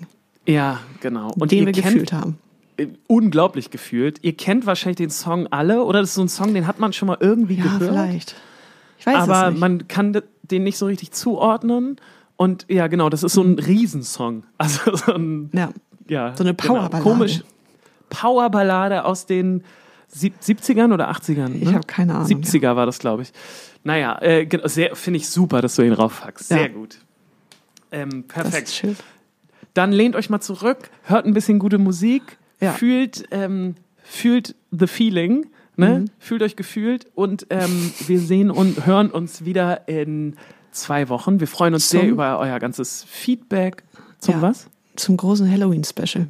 Ja, genau. Und den wir kennt, gefühlt haben. äh, unglaublich gefühlt. Ihr kennt wahrscheinlich den Song alle oder das ist so ein Song, den hat man schon mal irgendwie Ja, gehört. vielleicht. Ich weiß aber es nicht. man kann de- den nicht so richtig zuordnen. Und ja, genau, das ist so ein Riesensong. Also so ein ja, ja, So eine genau, Powerballade. Komisch. Powerballade aus den 70ern oder 80ern. Ne? Ich hab keine Ahnung, 70er war das, glaube ich. Naja, äh, genau, sehr- finde ich super, dass du ihn raufpackst. Sehr Ja. gut. Ähm, das perfekt. ist schön. Dann lehnt euch mal zurück, hört ein bisschen gute Musik, Ja. fühlt, ähm, fühlt the feeling, ne? Mhm. fühlt euch gefühlt und ähm, wir sehen und hören uns wieder in zwei Wochen. Wir freuen uns sehr Zum- über euer ganzes Feedback. Zum Ja. was? Zum großen Halloween-Special.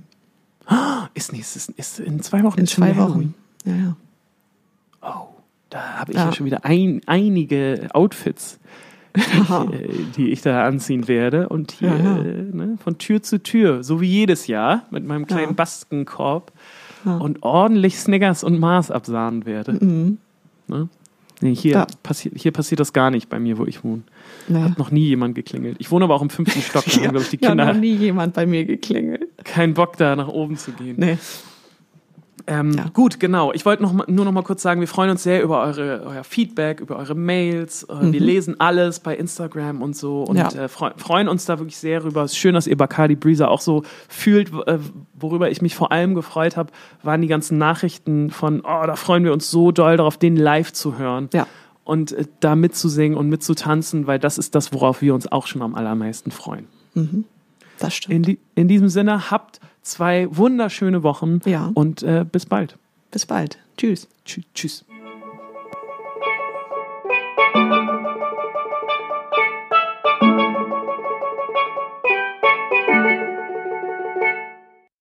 Ist, nächstes, ist in zwei Wochen. In zwei Wochen. Ja, ja. Oh, da habe ich ja. Ja. schon wieder ein, einige Outfits, die, äh, die ich da anziehen werde. Und hier Ja, ja. Äh, ne, von Tür zu Tür, so wie jedes Jahr, mit meinem kleinen Ja. Baskenkorb und ordentlich Snickers und Mars absahnen werde. Ne? Nee, hier, Mhm. Ja. passiert, hier passiert das gar nicht bei mir, wo ich wohne. Naja. Hat noch nie jemand geklingelt. Ich wohne aber auch im fünften Stock. Da haben, glaube ich, die ja, Kinder noch nie jemand bei mir geklingelt. keinen Bock, da nach oben zu gehen. Nee. Ähm, Ja. Gut, genau. Ich wollte noch nur noch mal kurz sagen, wir freuen uns sehr über eure, euer Feedback, über eure Mails. Äh, Wir lesen alles bei Instagram und so und Ja. äh, freu freuen uns da wirklich sehr rüber. Es ist schön, dass ihr Bacardi Breezer auch so fühlt. Äh, worüber ich mich vor allem gefreut habe, waren die ganzen Nachrichten von, oh, da freuen wir uns so doll darauf, den live zu hören. Ja. Und äh, da mitzusingen und mitzutanzen, weil das ist das, worauf wir uns auch schon am allermeisten freuen. Das stimmt. In, die, in diesem Sinne, habt zwei wunderschöne Wochen ja. und äh, bis bald. Bis bald. Tschüss. Tschü tschüss.